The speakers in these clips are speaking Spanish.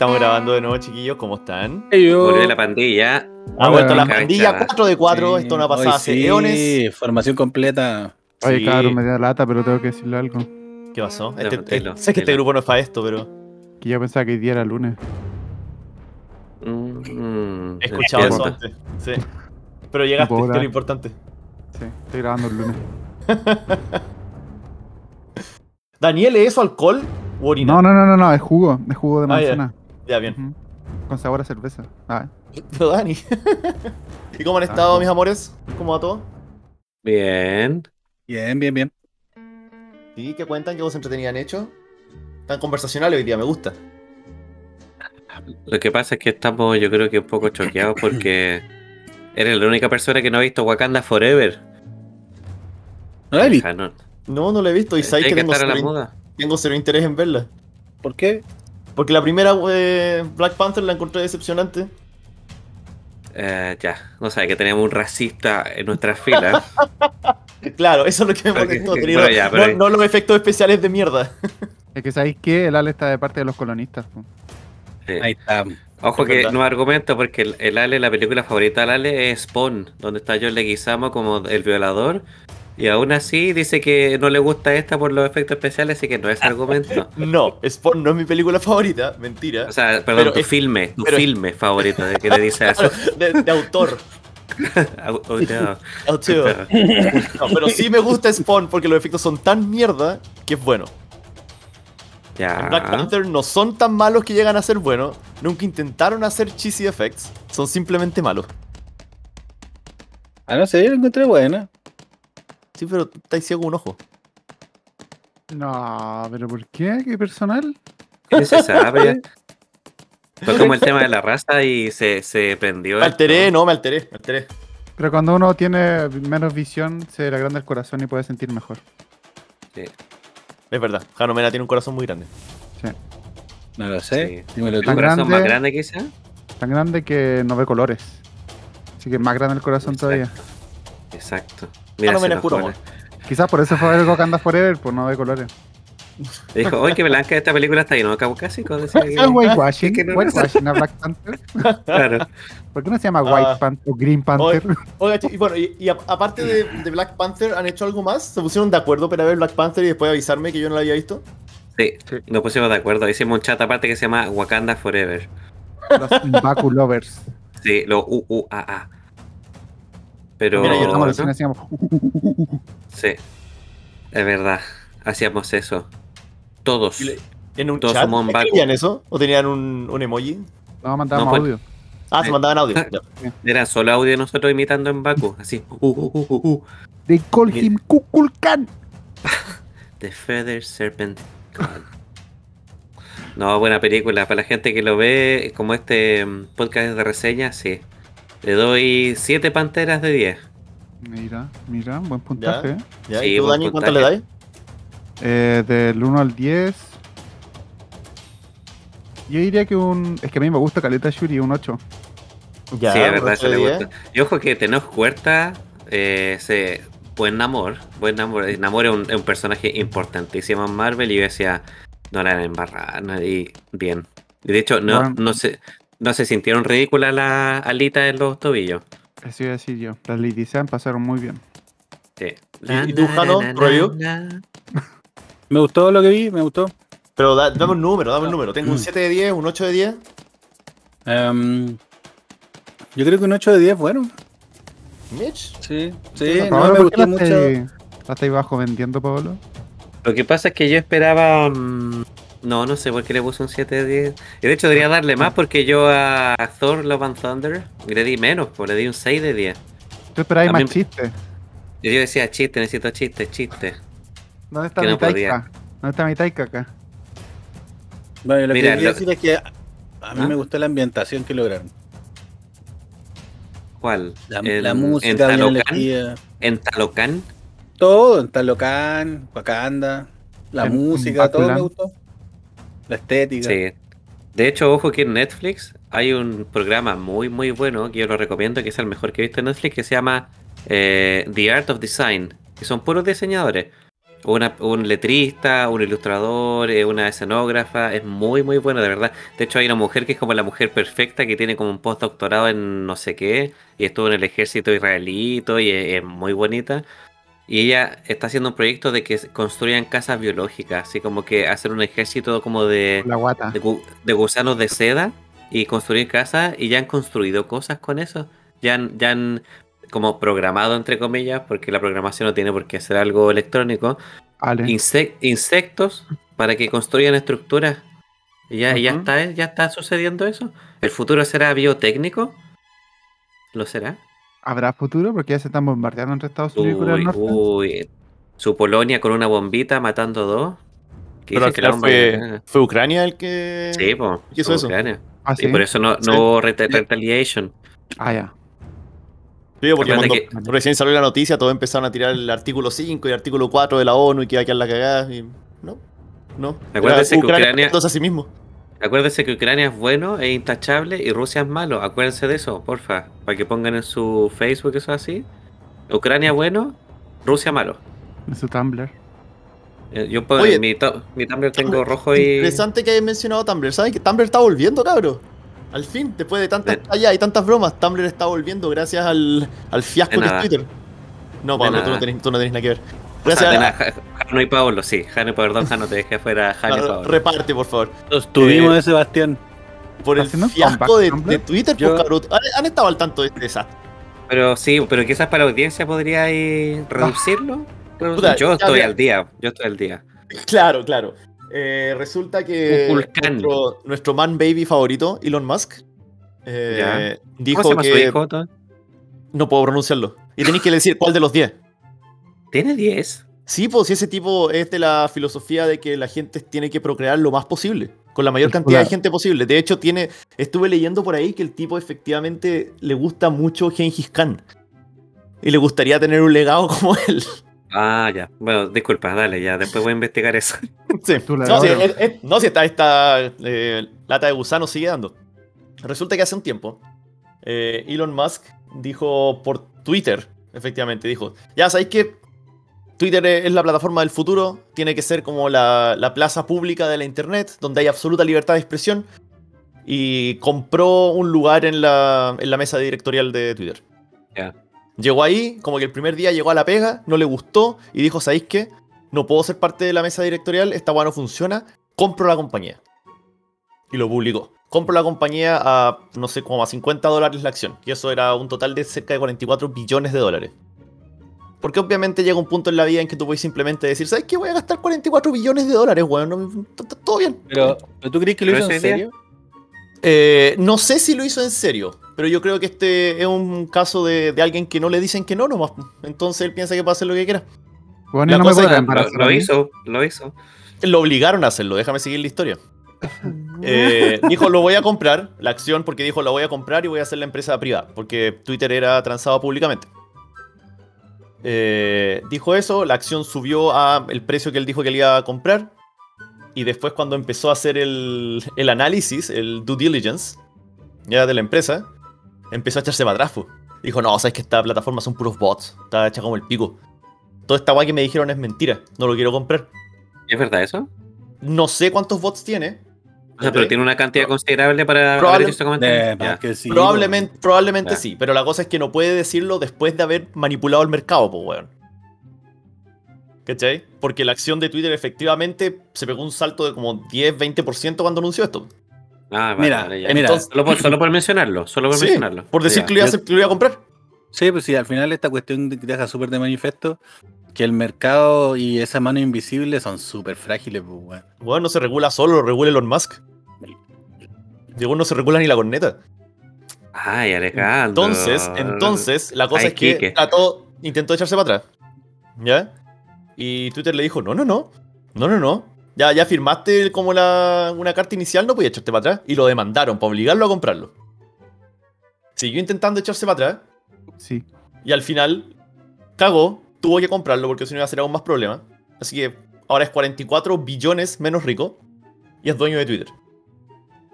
estamos grabando de nuevo, chiquillos. ¿Cómo están? Volvió la pandilla. Ha vuelto la pandilla 4 de 4. Esto no ha pasado Hoy hace sí, eones. formación completa. Oye, Sí. cabrón, me da lata, pero tengo que decirle algo. ¿Qué pasó? No, Este- eh, sé que este grupo no es para esto, pero Que yo pensaba que hoy día era lunes. Mm, he escuchado eso antes. Sí. Pero llegaste, que es lo importante. Sí, estoy grabando el lunes. Daniel, ¿es eso alcohol o orina? No, no, no, no, no, es jugo. Es jugo de Ah, manzana. Ya, bien. Con sabor a cerveza. Ah, Pero Dani. ¿Y cómo han estado, mis amores? ¿Cómo va todo? Bien. Bien, bien, bien. Sí, ¿qué cuentan? ¿Qué vos entretenían hecho? Tan conversacional hoy día, me gusta. Lo que pasa es que estamos, yo creo que un poco choqueados porque eres la única persona que no ha visto Wakanda Forever. ¿No la he visto? Hija, no. No, no lo he visto y Hay que que tengo la cero, moda. tengo cero interés en verla. ¿Por qué? Porque la primera eh, Black Panther la encontré decepcionante. Eh, ya, no sé, que tenemos un racista en nuestras filas. Claro, eso es lo que me molestó. que- tenía- bueno, ya, pero- no, no los efectos especiales de mierda. es que sabéis que el Ale está de parte de los colonistas. Sí. Ahí está. Ojo Es que verdad. no argumento porque el, el Ale, la película favorita del Ale es Spawn, donde está John Leguizamo como el violador. Y aún así dice que no le gusta esta por los efectos especiales, así que no es argumento. No, Spawn no es mi película favorita, mentira. O sea, perdón, Pero tu es- filme, tu pero- filme favorito, de que le dice eso. de, de autor. Au- au- no, pero sí me gusta Spawn porque los efectos son tan mierda que es bueno. Ya. En Black Panther no son tan malos que llegan a ser buenos. Nunca intentaron hacer cheesy effects. Son simplemente malos. Ah, no sé, yo la encontré buena. Sí, pero estáis ciego un ojo. No, pero ¿por qué? ¿Qué personal? ¿Qué se sabe? Fue como el tema de la raza y se, se prendió. Me alteré, esto. no, me alteré, me alteré. Pero cuando uno tiene menos visión, se le agranda el corazón y puede sentir mejor. Sí, Es verdad, Jano Mena tiene un corazón muy grande. No lo sé. Sí. Dímelo ¿Tu tú. Tan corazón más grande. grande quizá? Tan grande que no ve colores. Así que más grande el corazón todavía. Exacto. Puro ¿no? amor. Quizás por eso fue a ver Wakanda Forever, pues no ve colores. Dijo, oye, que blanca esta película está lleno de caucásico. ¿Es whitewashing? que no- ¿Whitewashing a Black Panther? Claro. ¿Por qué no se llama Ah. White Panther o Green Panther? Oiga, y bueno, y, aparte de, de Black Panther, ¿han hecho algo más? ¿Se pusieron de acuerdo para ver Black Panther y después avisarme que yo no la había visto? Sí, Sí. nos pusimos de acuerdo. Hicimos un chat aparte que se llama Wakanda Forever. Los Baku Lovers. Sí, lo UUAA. Pero. Mira, yo Estamos no- recién hacíamos. Sí, es verdad. Hacíamos eso. Todos. ¿En un Todos chat? somos en Baku. ¿Escribían eso? ¿O tenían un, un emoji? No, mandábamos No, pues- audio. Ah, se mandaban audio. Era solo audio de nosotros imitando en Baku. Así. Uh, uh, uh, uh, uh. They call him Kukulkan. The Feather Serpent God. No, buena película. Para la gente que lo ve, como este mm, podcast es de reseña, sí. Le doy 7 panteras de 10. Mira, mira, buen puntaje. ¿eh? ¿Ya? Sí, ¿Y tú, Dani, cuánto le puntaje. dais? Eh, del 1 al 10. Yo diría que un. Es que a mí me gusta Caleta Shuri, un 8. Ya, sí, es un verdad, eso de le gusta. Y ojo que Tenoch Huerta, eh, se, buen amor. Buen amor. Namor es un, es un personaje importantísimo en Marvel y yo decía, no la embarrar. no, y bien. Y de hecho, no, Bueno. no, se, no se sintieron ridículas las alitas en los tobillos. Eso iba a decir yo. Las Lady Sean pasaron muy bien. Sí. ¿Y- y tú, Jano, review? Me gustó lo que vi, me gustó. Pero da- dame un número, dame un número. Tengo un 7 de 10, un 8 de 10. Em, yo creo que un 8 de 10 bueno. Mitch. Sí, sí, no, Pablo, me ¿por qué gustó la mucho. estáis- bajo vendiendo, Pablo? Lo que pasa es que yo esperaba. mm, No, no sé por qué le puse un 7 de 10. Y de hecho, debería darle más porque yo a Thor Love and Thunder le di menos, pues le di un 6 de 10. Tú esperáis A más chistes. Yo decía, chiste, necesito chiste, chiste. ¿Dónde está Que mi no podía. taika? ¿Dónde está mi taika acá? Bueno, lo Mira, que quería lo- decir es que a a mí ¿Ah? me gustó la ambientación que lograron. ¿Cuál? La, En- la en música, bien Talocán. En Talocán. Todo, en Talocán, Wakanda, la En- música, en todo me gustó. La estética. Sí. De hecho, ojo que en Netflix hay un programa muy, muy bueno que yo lo recomiendo, que es el mejor que he visto en Netflix, que se llama eh, The Art of Design, que son puros diseñadores. una- un letrista, un ilustrador, eh, una escenógrafa, es muy muy bueno de verdad. De hecho hay una mujer que es como la mujer perfecta que tiene como un postdoctorado en no sé qué y estuvo en el ejército israelito y es, es muy bonita. Y ella está haciendo un proyecto de que construyan casas biológicas, así como que hacer un ejército como de, La guata. de, gu- de gusanos de seda y construir casas y ya han construido cosas con eso. Ya han, ya han como programado entre comillas, porque la programación no tiene por qué ser algo electrónico, insec- insectos para que construyan estructuras. Y ya, ya está, ya está sucediendo eso. ¿El futuro será biotécnico? ¿Lo será? ¿Habrá futuro? Porque ya se están bombardeando entre Estados Unidos y Corea del Uy, Norte. uy. Su Polonia con una bombita matando dos. Pero al final fue, fue Ucrania el que. Sí, po, ¿Qué hizo eso? Ucrania. Ah, Y por eso no, no Sí. hubo reta- retaliation. Ah, ya. Sí, porque cuando recién salió la noticia, todos empezaron a tirar el artículo 5 y el artículo 4 de la ONU y que iba a quedar la cagada. Y no, no. Que Ucrania- a sí mismo. Acuérdense que Ucrania es bueno, es intachable y Rusia es malo. Acuérdense de eso, porfa. Para que pongan en su Facebook eso así. Ucrania bueno, Rusia malo. En su Tumblr. Eh, Yo Oye, mi, mi Tumblr tengo rojo y. Interesante que hayas mencionado Tumblr. ¿Sabes que Tumblr está volviendo, cabro? Al fin, después de tantas tallas y tantas bromas, Tumblr está volviendo gracias al, al fiasco De que es nada. Twitter. No, Pablo, tú no, tenés, tú no tenés nada que ver. Ah, Gracias de a, nada, Ja- Jano y Pablo, sí. Jano, perdón, Jano, te dejé afuera. Jano y Pablo. reparte, por favor. Nos tuvimos Eh, de Sebastián. Por el ¿Está haciendo un fiasco de, Twitter, Yo- pues, cabrón. ¿Han, han estado al tanto de este desastre. Pero sí, pero quizás para la audiencia podría ir reducirlo. Redu- Puta, yo estoy al día. Yo estoy al día. Claro, claro. Eh, resulta que nuestro, nuestro man baby favorito, Elon Musk, eh, Ya. ¿Cómo dijo se llama su que hijo? Tom? no puedo pronunciarlo. Y tenéis que decir cuál de los 10. Tiene 10. Sí, pues si ese tipo es de la filosofía de que la gente tiene que procrear lo más posible, con la mayor cantidad de gente posible. De hecho, tiene, estuve leyendo por ahí que el tipo efectivamente le gusta mucho Gengis Khan. Y le gustaría tener un legado como él. Ah, ya. Bueno, disculpa, dale, ya. Después voy a investigar eso. Sí. No, es- es- no, si esta, esta eh, lata de gusano sigue dando. Resulta que hace un tiempo, eh, Elon Musk dijo por Twitter, efectivamente, dijo, ya sabéis que Twitter es la plataforma del futuro, tiene que ser como la, la plaza pública de la Internet, donde hay absoluta libertad de expresión, y compró un lugar en la, en la mesa directorial de Twitter. Llegó ahí, como que el primer día llegó a la pega, no le gustó, y dijo, ¿sabéis qué? No puedo ser parte de la mesa directorial, esta weá no funciona, compro la compañía. Y lo publicó. Compro la compañía a, no sé, como a 50 dólares la acción. Y eso era un total de cerca de 44 billones de dólares. Porque obviamente llega un punto en la vida en que tú puedes simplemente decir, ¿sabes qué? Voy a gastar 44 billones de dólares, weón. todo bien. Pero, ¿pero ¿tú crees que lo hizo en serio? Eh, no sé si lo hizo en serio, pero yo creo que este es un caso de, de alguien que no le dicen que no nomás. Entonces él piensa que puede hacer lo que quiera. Bueno, no me puede lo- Lo, hizo, lo hizo. Lo obligaron a hacerlo, déjame seguir la historia. Eh, dijo, lo voy a comprar, la acción, porque dijo, la voy a comprar y voy a hacer la empresa privada, porque Twitter era transado públicamente. Eh, dijo eso, la acción subió a el precio que él dijo que le iba a comprar. Y después cuando empezó a hacer el, el análisis, el due diligence, ya de la empresa, empezó a echarse po. Dijo, no, sabes que esta plataforma son puros bots, está hecha como el pico. Toda esta guay que me dijeron es mentira, no lo quiero comprar. ¿Es verdad eso? No sé cuántos bots tiene. O sea, pero tiene una cantidad considerable para Probable- haber hecho sí, Probablemente, probablemente sí, pero la cosa es que no puede decirlo después de haber manipulado el mercado, pues, weón. ¿Cachai? Porque la acción de Twitter efectivamente se pegó un salto de como 10-20% cuando anunció esto. Ah, vale, Mira, vale, ya. mira. Entonces- Solo por, solo por mencionarlo, solo por Sí, mencionarlo. por decir que lo iba, a Yo- hacer- que lo iba a comprar. Sí, pues sí, al final esta cuestión de- deja súper de manifiesto que el mercado y esa mano invisible son súper frágiles, pues, weón. Weón, no se regula solo, lo regula Elon Musk. Llegó no se regula ni la corneta. Ay, Alejandro. Entonces, entonces, la cosa Ay, es que Quique. trató, intentó echarse para atrás. ¿Ya? Y Twitter le dijo, no, no, no. No, no, no. Ya, ya firmaste como la, una carta inicial, no podías echarte para atrás. Y lo demandaron para obligarlo a comprarlo. Siguió intentando echarse para atrás. Sí. Y al final, cagó, tuvo que comprarlo porque si no iba a ser aún más problema. Así que ahora es 44 billones menos rico. Y es dueño de Twitter.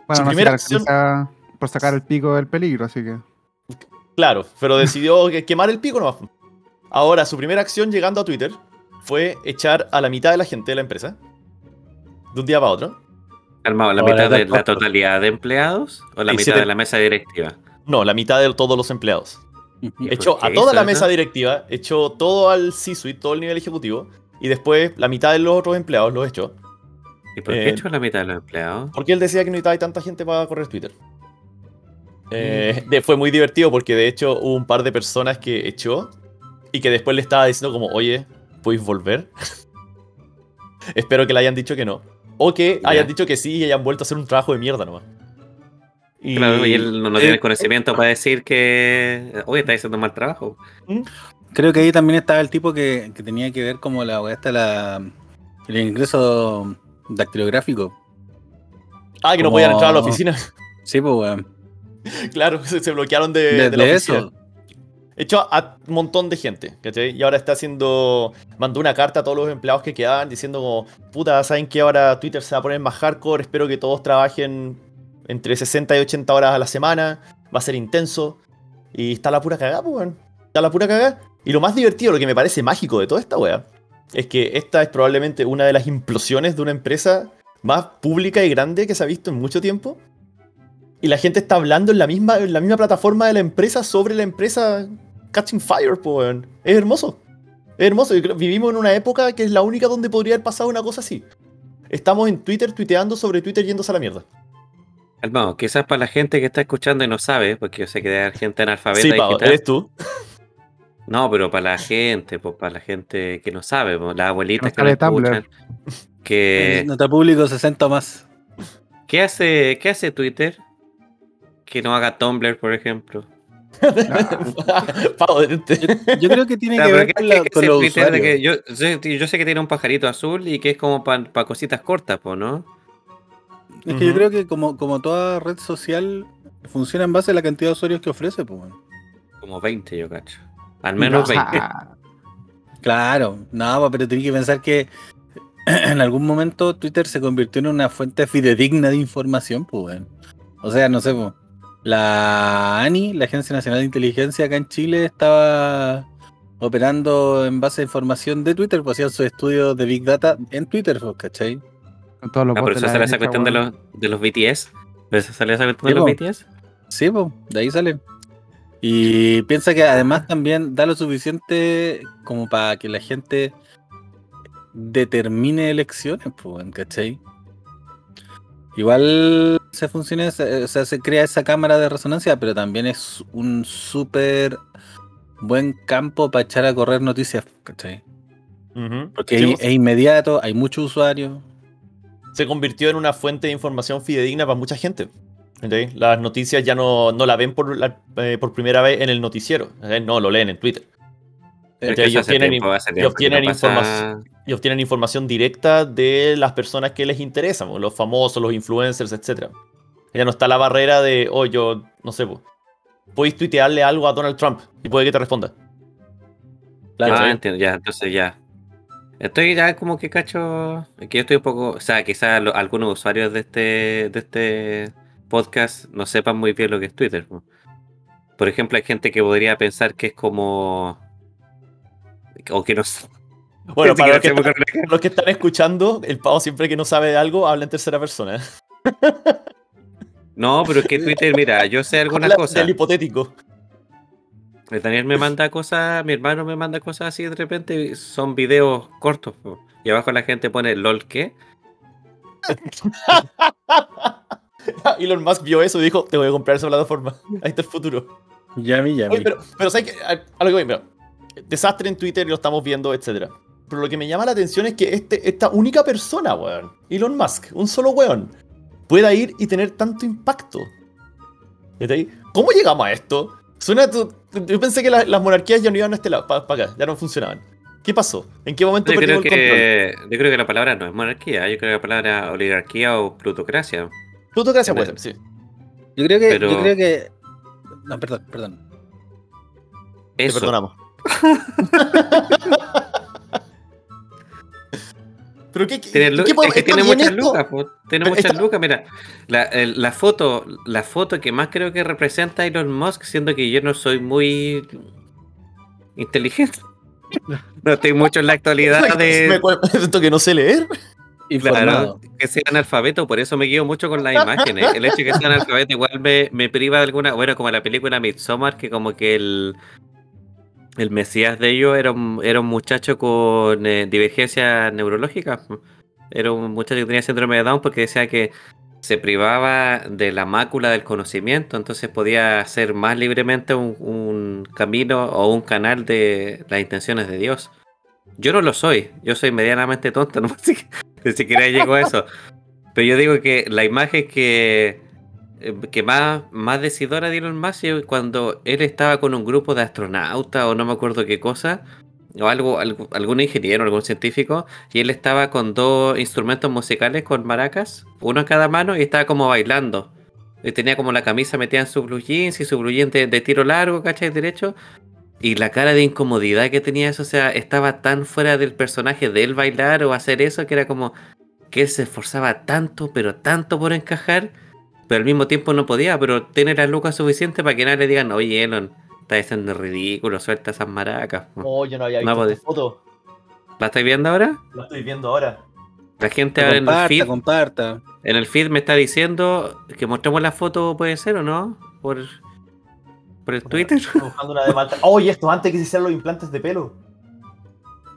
Bueno, Su no se primera acción- por sacar el pico del peligro, así que. Claro, pero decidió que- quemar el pico nomás. Ahora, su primera acción llegando a Twitter fue echar a la mitad de la gente de la empresa. De un día para otro. Calmado, ¿la Ahora mitad de la totalidad de empleados o la Y mitad siete- de la mesa directiva? No, la mitad de todos los empleados. ¿Y por Echó a toda la eso? mesa directiva, echó todo al C-suite, todo el nivel ejecutivo. Y después la mitad de los otros empleados los echó. ¿Y por qué Eh, echó la mitad de los empleados? Porque él decía que no necesitaba tanta gente para correr Twitter. Eh, de- fue muy divertido porque de hecho hubo un par de personas que echó y que después le estaba diciendo como, oye, ¿puedes volver? Espero que le hayan dicho que no. O que Ya. hayan dicho que sí y hayan vuelto a hacer un trabajo de mierda nomás. Y, Claro, y él no, no eh, tiene el conocimiento para decir que, oye, está haciendo un mal trabajo. Creo que ahí también estaba el tipo que, que tenía que ver como la esta, la, el ingreso dactilográfico. Ah, que no como- podían entrar a la oficina. Sí, pues weón. claro, se, se bloquearon de, De, de la oficina. eso. Echó a un montón de gente, ¿cachai? Y ahora está haciendo. Mandó una carta a todos los empleados que quedaban diciendo como, puta, ¿saben que ahora Twitter se va a poner más hardcore? Espero que todos trabajen entre 60 y 80 horas a la semana. Va a ser intenso. Y está la pura cagada, pues, weón. Está la pura cagada. Y lo más divertido, lo que me parece mágico de toda esta wea, es que esta es probablemente una de las implosiones de una empresa más pública y grande que se ha visto en mucho tiempo. Y la gente está hablando en la misma, en la misma plataforma de la empresa sobre la empresa Catching Fire, weón. Es hermoso. Es hermoso. Vivimos en una época que es la única donde podría haber pasado una cosa así. Estamos en Twitter tuiteando sobre Twitter yéndose a la mierda. Calmado, quizás para la gente que está escuchando y no sabe, porque yo sé que haber gente analfabeta Sí, Pau, eres tú. No, pero para la gente, pues para la gente que no sabe, pues, las abuelitas Que no que no escuchan. Que, Nota público 60 más. ¿qué, hace, ¿Qué hace Twitter? Que no haga Tumblr, por ejemplo. Yo creo que tiene que ver ¿qué- con, la- qué con hace los Twitter de usuarios. que yo, yo, yo sé que tiene un pajarito azul y que es como para cositas cortas, pues, ¿no? Es que yo creo que como, como toda red social funciona en base a la cantidad de usuarios que ofrece, pues. Como 20, yo cacho. Al menos 20. Claro, no, po, pero tenés que pensar que en algún momento Twitter se convirtió en una fuente fidedigna de información, pues. O sea, no sé, po, la ANI, la Agencia Nacional de Inteligencia acá en Chile, estaba operando en base a información de Twitter, pues hacían sus estudios de Big Data en Twitter, pues, ¿cachai? Con todos los Ah, por bots eso sale esa cuestión de los, de los BTS. ¿Por eso sale esa cuestión de los. BTS? Sí, pues, de ahí sale. Y piensa que además también da lo suficiente como para que la gente determine elecciones, pues, ¿cachai? Igual se funciona, esa- o sea, se crea esa cámara de resonancia, pero también es un súper buen campo para echar a correr noticias, ¿cachai? Ujú. Porque Sí, es, es inmediato, hay muchos usuarios. se convirtió en una fuente de información fidedigna para mucha gente. Las noticias ya no, no la ven por, la- eh, por primera vez en el noticiero. No, lo leen en Twitter. Pero es que que eso ellos tienen tiempo, in- hace ellos tiempo que tienen no pasa- información. y obtienen información directa de las personas que les interesan, los famosos, los influencers, etc. Ya no está la barrera de, oh, yo, no sé, podéis tuitearle algo a Donald Trump y puede que te responda. Claro, Ah, entiendo, ya, entonces ya. Estoy ya como que cacho. Que yo estoy un poco. O sea, quizás algunos usuarios de este, de este podcast no sepan muy bien lo que es Twitter. po. Por ejemplo, hay gente que podría pensar que es como. O que no. Bueno, para los que, están, los que están escuchando, el pavo siempre que no sabe de algo habla en tercera persona. No, pero es que Twitter, mira, yo sé algunas Habla cosas. del hipotético. El Daniel me manda cosas, mi hermano me manda cosas así de repente, son videos cortos. Y abajo la gente pone LOL qué. Elon Musk vio eso y dijo, te voy a comprar esa plataforma. Ahí está el futuro. Yami, yami. Oye, pero, pero ¿sabes qué? A, a lo que voy, mira. Desastre en Twitter y lo estamos viendo, etc. Pero lo que me llama la atención es que este, esta única persona, weón, Elon Musk, un solo weón, pueda ir y tener tanto impacto. ¿Cómo llegamos a esto? Suena tu- yo pensé que la- las monarquías ya no iban a este lado, para acá, ya no funcionaban. ¿Qué pasó? ¿En qué momento Yo creo, perdimos el control? que, yo creo que la palabra no es monarquía, yo creo que la palabra oligarquía o plutocracia. Plutocracia puede ser, sí. Yo creo que, Pero- yo creo que. No, perdón, perdón. Te perdonamos. Pero qué, qué, qué es que ¿está tiene muchas esto? lucas, po. tiene Pero muchas está- lucas. Mira, la, el- la foto, la foto que más creo que representa a Elon Musk, siendo que yo no soy muy inteligente. No estoy mucho en la actualidad de. Me siento que no sé leer. Informado. Claro, que sea analfabeto, por eso me guío mucho con las imágenes. El hecho de que sea analfabeto igual me, me priva de alguna. Bueno, como la película Midsommar, que como que el. El mesías de ellos era un, era un muchacho con eh, divergencia neurológica. Era un muchacho que tenía síndrome de Down porque decía que se privaba de la mácula del conocimiento, entonces podía hacer más libremente un, un camino o un canal de las intenciones de Dios. Yo no lo soy, yo soy medianamente tonto, no sé que- ni siquiera llego a eso. Pero yo digo que la imagen que, eh, que más, más decidora de Elon Musk es cuando él estaba con un grupo de astronautas o no me acuerdo qué cosa, o algo, algo- algún ingeniero, algún científico, y él estaba con dos instrumentos musicales con maracas, uno en cada mano, y estaba como bailando. Y tenía como la camisa metida en su blue jeans y su blue jeans de, de tiro largo, ¿cachai? Derecho. Y la cara de incomodidad que tenía eso, o sea, estaba tan fuera del personaje de él bailar o hacer eso que era como que él se esforzaba tanto, pero tanto por encajar, pero al mismo tiempo no podía, pero tiene la lucas suficiente para que nadie le digan, oye, Elon, estás haciendo ridículo, suelta esas maracas. po". Oh, yo no había No visto podía. esta foto. ¿La estáis viendo ahora? La estoy viendo ahora. La gente ahora en el Comparta, feed, comparta. en el feed me está diciendo que mostremos la foto, puede ser o no, por, por el Twitter. Buscando una de Malta. Oh, y esto antes que se hicieran los implantes de pelo.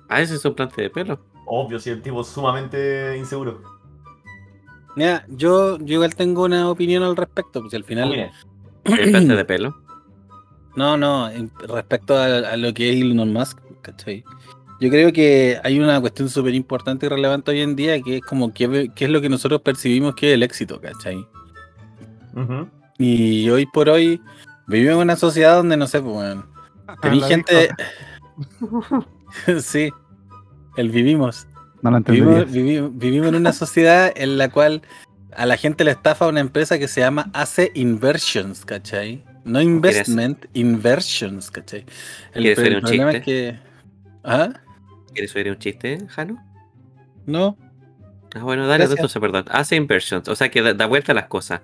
Ah, ese es un plante de pelo. Obvio, si el tipo es sumamente inseguro. Mira, yo, yo igual tengo una opinión al respecto, pues al final. Mire, El plante de pelo. No, no, respecto a, a lo que es Elon Musk, ¿cachai? Yo creo que hay una cuestión súper importante y relevante hoy en día que es como qué, es lo que nosotros percibimos que es el éxito, ¿cachai? ujú. Y hoy por hoy vivimos en una sociedad donde, no sé, pues, bueno, tenéis Lo gente... sí, el vivimos. No lo entendí. Vivimos, vivi- vivimos en una sociedad en la cual a la gente le estafa una empresa que se llama Ace Inversions, ¿cachai? No investment, inversions, ¿cachai? El, ¿Quieres oír un problema es chiste? que... ¿Ah? ¿Quieres oír un chiste, Jano? ¿No? Ah, bueno, dale, Gracias. entonces, perdón. Hace inversions, o sea que da, da vuelta a las cosas.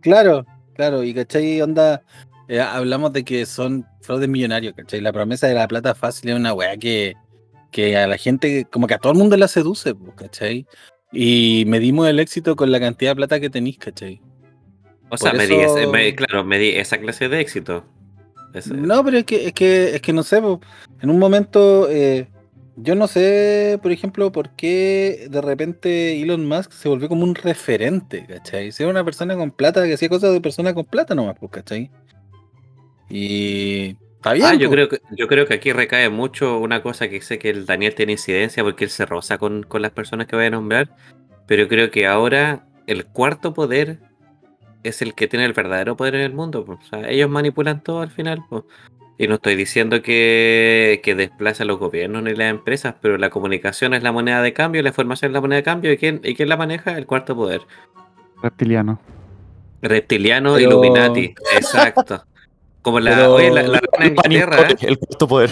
Claro, claro, y ¿cachai? Onda, eh, hablamos de que son fraudes millonarios, ¿cachai? La promesa de la plata fácil es una weá que, que a la gente, como que a todo el mundo la seduce, pues, ¿cachai? Y medimos el éxito con la cantidad de plata que tenéis, ¿cachai? O sea, medí eso- claro, medí esa clase de éxito. Ese- No, pero es que, es que, es que no sé, po, en un momento, eh, yo no sé, por ejemplo, por qué de repente Elon Musk se volvió como un referente, ¿cachai? Si era una persona con plata que hacía cosas de persona con plata nomás, pues, ¿cachai? Y está bien. Ah, yo po. creo, que, yo creo que aquí recae mucho una cosa que sé que el Daniel tiene incidencia porque él se roza con, con las personas que voy a nombrar, pero creo que ahora el cuarto poder es el que tiene el verdadero poder en el mundo. po. O sea, ellos manipulan todo al final. po. Y no estoy diciendo que, que desplace a los gobiernos ni las empresas, pero la comunicación es la moneda de cambio, la información es la moneda de cambio, ¿y quién, y quién la maneja? El cuarto poder. Reptiliano. Reptiliano Pero- Illuminati, exacto. Como la, Pero- oye, la, la reina Inglaterra, panicote, el cuarto poder.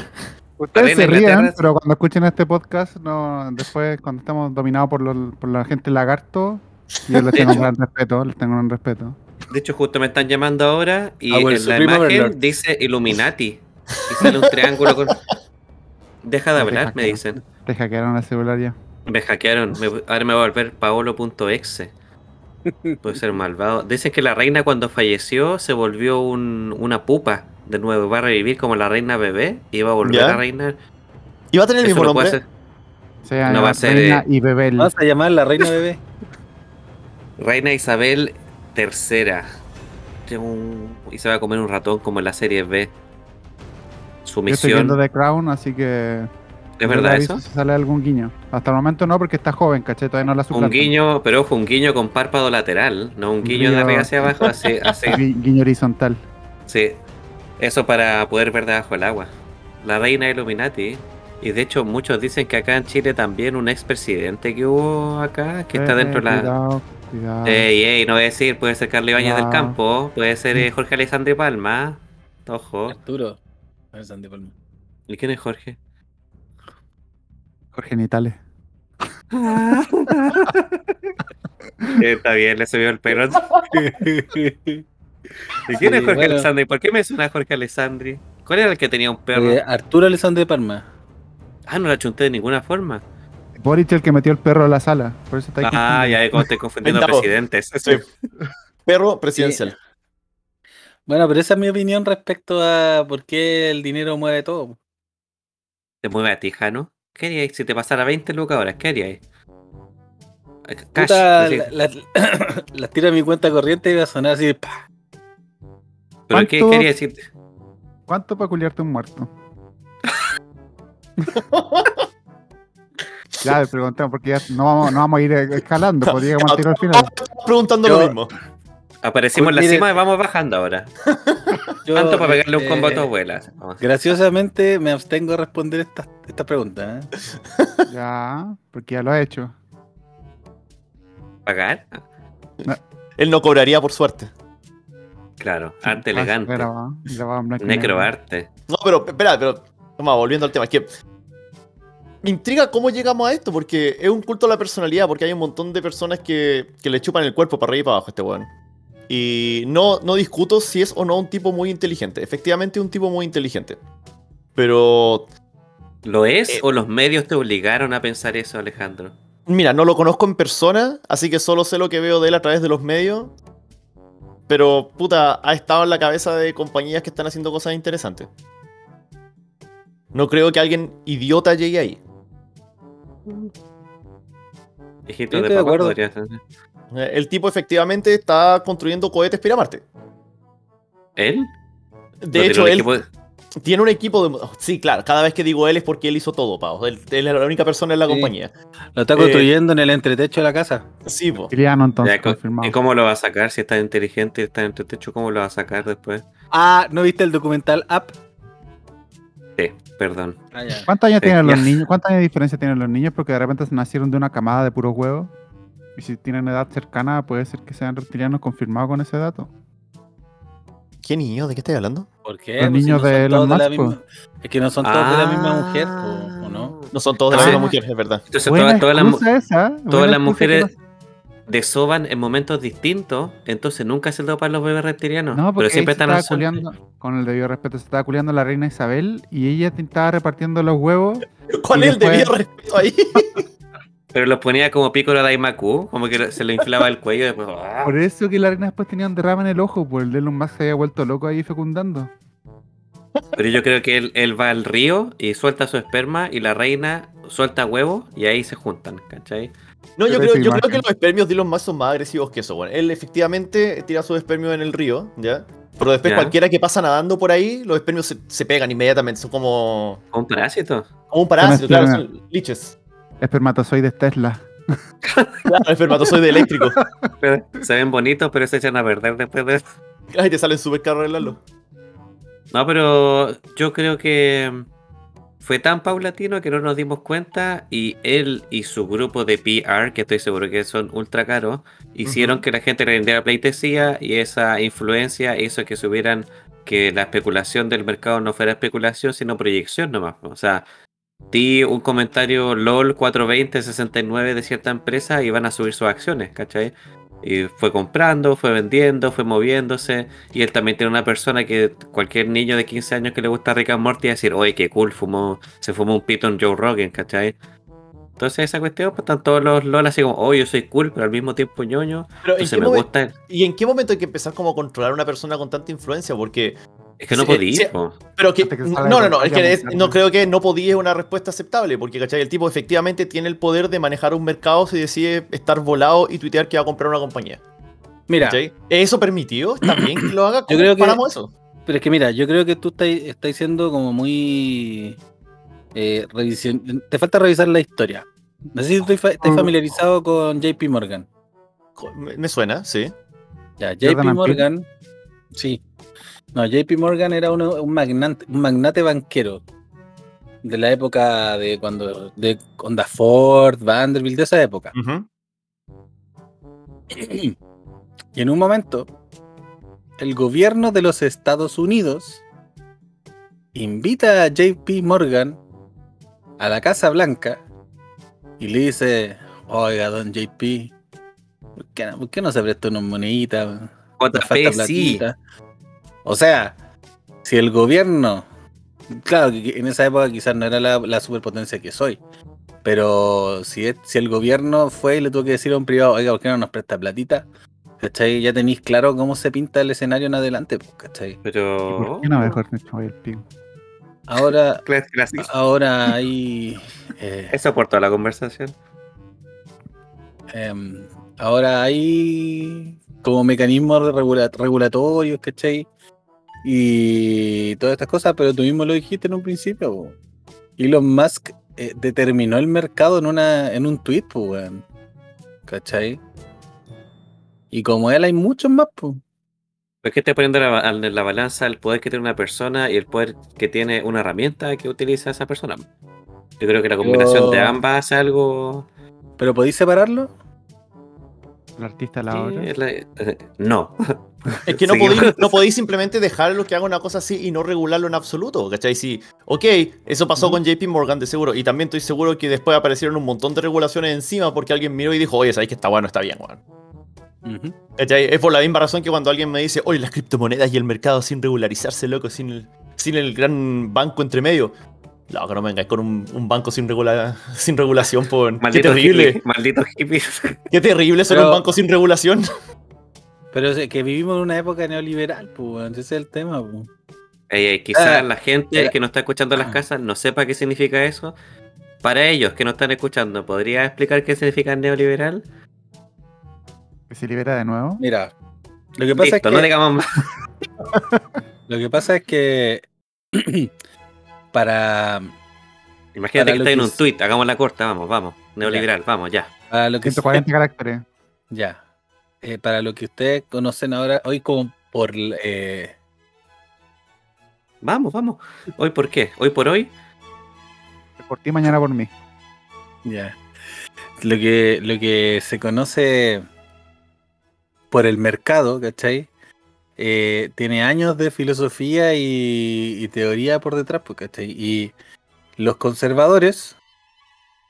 Ustedes se rían, pero cuando escuchen este podcast, no, después cuando estamos dominados por, por la gente lagarto, yo les tengo un gran respeto, les tengo un gran respeto. De hecho, justo me están llamando ahora y Ah, bueno, en la imagen Overlord. dice Illuminati. Y sale un triángulo con. Deja de No hablar, me dicen. Te hackearon el celular ya. Me hackearon. me- ahora me voy a volver paolo.exe. Puede ser malvado. Dicen que la reina cuando falleció se volvió un- una pupa de nuevo. Va a revivir como la reina bebé y va a volver ¿Ya? a reinar. ¿Y va a tener el mismo no nombre? ser. Se No va a ser, Reina eh, y Bebel. Vamos a llamar la reina bebé. Reina Isabel Un- Y se va a comer un ratón como en la serie B. Su Yo estoy viendo misión. The Crown, así que. ¿Es verdad eso? Si sale algún guiño. Hasta el momento no, porque está joven, caché, todavía no la Un suplantan. guiño, pero ojo, un guiño con párpado lateral, no un guiño de arriba hacia abajo, así, así, Gui- Guiño horizontal. sí. Eso para poder ver debajo del agua. La reina Illuminati. Y de hecho, muchos dicen que acá en Chile también un expresidente que hubo acá, que está Eh, dentro de la. Cuidado, cuidado. Ey, ey, no voy a decir, puede ser Carlos Ibáñez del. Campo, puede ser eh, Jorge Alessandri Palma. Ojo. Arturo. A ver, Sandy Palma. ¿Y quién es Jorge? Jorge Nitales. Está bien, le subió el pelo. ¿Y quién es Jorge bueno. Alessandri? ¿Por qué me suena Jorge Alessandri? ¿Cuál era el que tenía un perro? Eh, Arturo Alessandro Palma. Ah, no la chunté de ninguna forma. Boric el que metió el perro a la sala. Por eso está ahí Ah, confundido. ya como estoy confundiendo presidentes. Sí. Perro presidencial. Bueno, pero esa es mi opinión respecto a por qué el dinero mueve todo. Te mueve a ti, Jano. ¿Qué haríais si te pasara 20 lucas ahora? ¿Qué haríais? Eh, Cash, Puta, así. la- la- tiro a mi cuenta corriente y va a sonar así. pa. ¿Pero qué, ¿Cuánto? qué haríais si te- ¿Cuánto para culiarte un muerto? ya, le preguntamos porque ya no vamos, no vamos a ir escalando, pues llegamos al final. Estamos preguntando Yo- lo mismo. Aparecimos en la Pues mire- cima y vamos bajando ahora? Yo, ¿Cuánto para pegarle un eh, combo a tu abuela? Vamos. Graciosamente me abstengo de responder esta, esta pregunta. ¿eh? Ya, porque ya lo ha hecho. ¿Pagar? Él no cobraría por suerte. Claro, arte elegante. Necroarte. No, pero espera, pero. Vamos, volviendo al tema. Es que. Me intriga cómo llegamos a esto, porque es un culto a la personalidad, porque hay un montón de personas que, que le chupan el cuerpo para arriba y para abajo a este weón. Y no, no discuto si es o no un tipo muy inteligente. Efectivamente, un tipo muy inteligente. Pero. ¿Lo es Eh. o los medios te obligaron a pensar eso, Alejandro? Mira, no lo conozco en persona, así que solo sé lo que veo de él a través de los medios. Pero, puta, ha estado en la cabeza de compañías que están haciendo cosas interesantes. No creo que alguien idiota llegue ahí. Hijito de papá acuerdo. podría ser. Eh, El tipo efectivamente está construyendo cohetes para Marte. ¿Él? De ¿No hecho, él equipo- tiene un equipo de... Sí, claro, cada vez que digo él es porque él hizo todo, Pau. Él, él es la única persona en la Sí. compañía. Lo está Eh, construyendo en el entretecho de la casa. Sí, po. Entonces, Ya, co- confirmado. ¿Y cómo lo va a sacar? Si está inteligente y está en tu techo, ¿cómo lo va a sacar después? Ah, ¿no viste el documental Up? Sí, perdón. Ah. ¿Cuántos años Sí, tienen los niños? ¿Cuántos años de diferencia tienen los niños? Porque de repente se nacieron de una camada de puros huevos. Y si tienen edad cercana, puede ser que sean reptilianos confirmados con ese dato. ¿Qué niño? ¿De qué estás hablando? ¿Por qué? Los Pues si niños no de la Musk, misma- Es que no son todos de la misma Ah. mujer, ¿o no? No son todos de la Ah. misma mujer, es verdad. Entonces todas, todas las, todas las mujeres desoban en momentos distintos, entonces nunca se para los bebés reptilianos. No, porque pero siempre están al estaba sol. culiando, con el debido respeto, se estaba culiando la reina Isabel y ella estaba repartiendo los huevos. ¿Cuál Y es el después- debido respeto ahí? Pero los ponía como Piccolo Daimaku, como que se le inflaba el cuello y después. ¡ah! Por eso que la reina después tenía un derrame en el ojo, pues el de Elon Musk se había vuelto loco ahí fecundando. Pero yo creo que él, él va al río y suelta su esperma y la reina suelta huevos y ahí se juntan, ¿cachai? No, yo creo, yo creo que los espermios de Elon Musk son más agresivos que eso, weón. Él efectivamente tira sus espermios en el río, ¿ya? Pero después Ya. cualquiera que pasa nadando por ahí, los espermios se, se pegan inmediatamente. Son como, Un parásito. como un parásito, claro, son liches. Espermatozoides Tesla. Claro, espermatozoide eléctrico. Pero Se ven bonitos, pero se echan a perder después de Ay, te salen súper caro arreglarlo. No, pero yo creo que fue tan paulatino que no nos dimos cuenta y él y su grupo de PR, que estoy seguro que son ultra caros, hicieron que la gente le rindiera pleitesía y esa influencia hizo que subieran que la especulación del mercado no fuera especulación, sino proyección nomás. O sea, di un comentario LOL 420-69 de cierta empresa y van a subir sus acciones, ¿cachai? Y fue comprando, fue vendiendo, fue moviéndose. Y él también tiene una persona que cualquier niño de 15 años que le gusta Rick and Morty va a decir, oye, qué cool, fumó, se fumó un pito en Joe Rogan, ¿cachai? Entonces esa cuestión, pues están todos los LOL así como, oh, yo soy cool, pero al mismo tiempo ñoño. Pero ¿en Entonces qué me gusta. ¿Y en qué momento hay que empezar como a controlar a una persona con tanta influencia? Porque Es que no Sí, podía. sí. Pero que. Hasta que No, no, no, es que pantalla es- muy no creo que no podía es una respuesta aceptable, porque ¿cachai? el tipo efectivamente tiene el poder de manejar un mercado si decide estar volado y tuitear que va a comprar una compañía. Mira, ¿cachai? ¿Es eso permitido? ¿Está bien que lo haga? ¿Cómo creo que- paramos eso? pero es que mira, yo creo que tú estás, estás siendo como muy... eh, revisión, te falta revisar la historia. No sé si estás familiarizado con JP Morgan. Me, me suena, sí. Ya, JP Morgan, sí. No, JP Morgan era uno- un, magnate, un magnate banquero de la época de cuando, de Honda Ford, Vanderbilt, de esa época. Y en un momento, el gobierno de los Estados Unidos invita a JP Morgan a la Casa Blanca y le dice, oiga, don JP, ¿por qué no, por qué no se presta una monedita? JP, sí. Platita?". O sea, si el gobierno claro, que en esa época quizás no era la, la superpotencia que soy. Pero si, es- si el gobierno fue y le tuvo que decir a un privado, oiga, ¿por qué no nos presta platita? ¿Cachai? Ya tenéis claro cómo se pinta el escenario en adelante, pues, ¿cachai? ¿Y Pero. por qué no mejor el pico? Ahora, ahora hay. eh, Eso aportó a la conversación. Em, ahora hay como mecanismos regulatorios, ¿cachai? Y todas estas cosas, pero tú mismo lo dijiste en un principio. Elon Musk eh, determinó el mercado en una en un tweet, pues, weón. ¿Cachai? Y como él hay muchos más, pues. Es que está poniendo en la balanza el poder que tiene una persona y el poder que tiene una herramienta que utiliza esa persona. Yo creo que la combinación de ambas hace algo. ¿Pero podéis separarlo? El artista la Sí, obra. es la- eh, no. Es que no podéis, no podéis simplemente dejarlo que haga una cosa así y no regularlo en absoluto, ¿cachai? Sí, ok, eso pasó con JP Morgan de seguro, y también estoy seguro que después aparecieron un montón de regulaciones encima porque alguien miró y dijo, oye, sabéis que está bueno, está bien, weón. Ujú. ¿Cachai? Es por la misma razón que cuando alguien me dice, oye, las criptomonedas y el mercado sin regularizarse, loco, sin el, sin el gran banco entre medio. No, que no vengáis con un, un banco sin, regula- sin regulación, por... Qué Malditos terrible. hippies. Malditos hippies. Qué terrible ser Pero- un banco sin regulación. Pero es que vivimos en una época neoliberal, pues, ese es el tema, pues. Ey, ey, quizás Ah, la gente era- que no está escuchando en las casas no sepa qué significa eso. Para ellos que no están escuchando, ¿podría explicar qué significa neoliberal? Que se libera de nuevo. Mira, lo que pasa Listo, es no que digamos más. Lo que pasa es que para, Imagínate Para que está en un es- tweet, hagamos la corta, vamos, vamos. Neoliberal, vamos, ya. para lo que 140 caracteres. ya eh, para lo que ustedes conocen ahora hoy como por eh, Vamos, vamos. ¿Hoy por qué? ¿Hoy por hoy? Por ti, mañana por mí. ya lo que lo que se conoce por el mercado, ¿cachai? Eh, tiene años de filosofía y, y teoría por detrás, pues, ¿cachai? Y los conservadores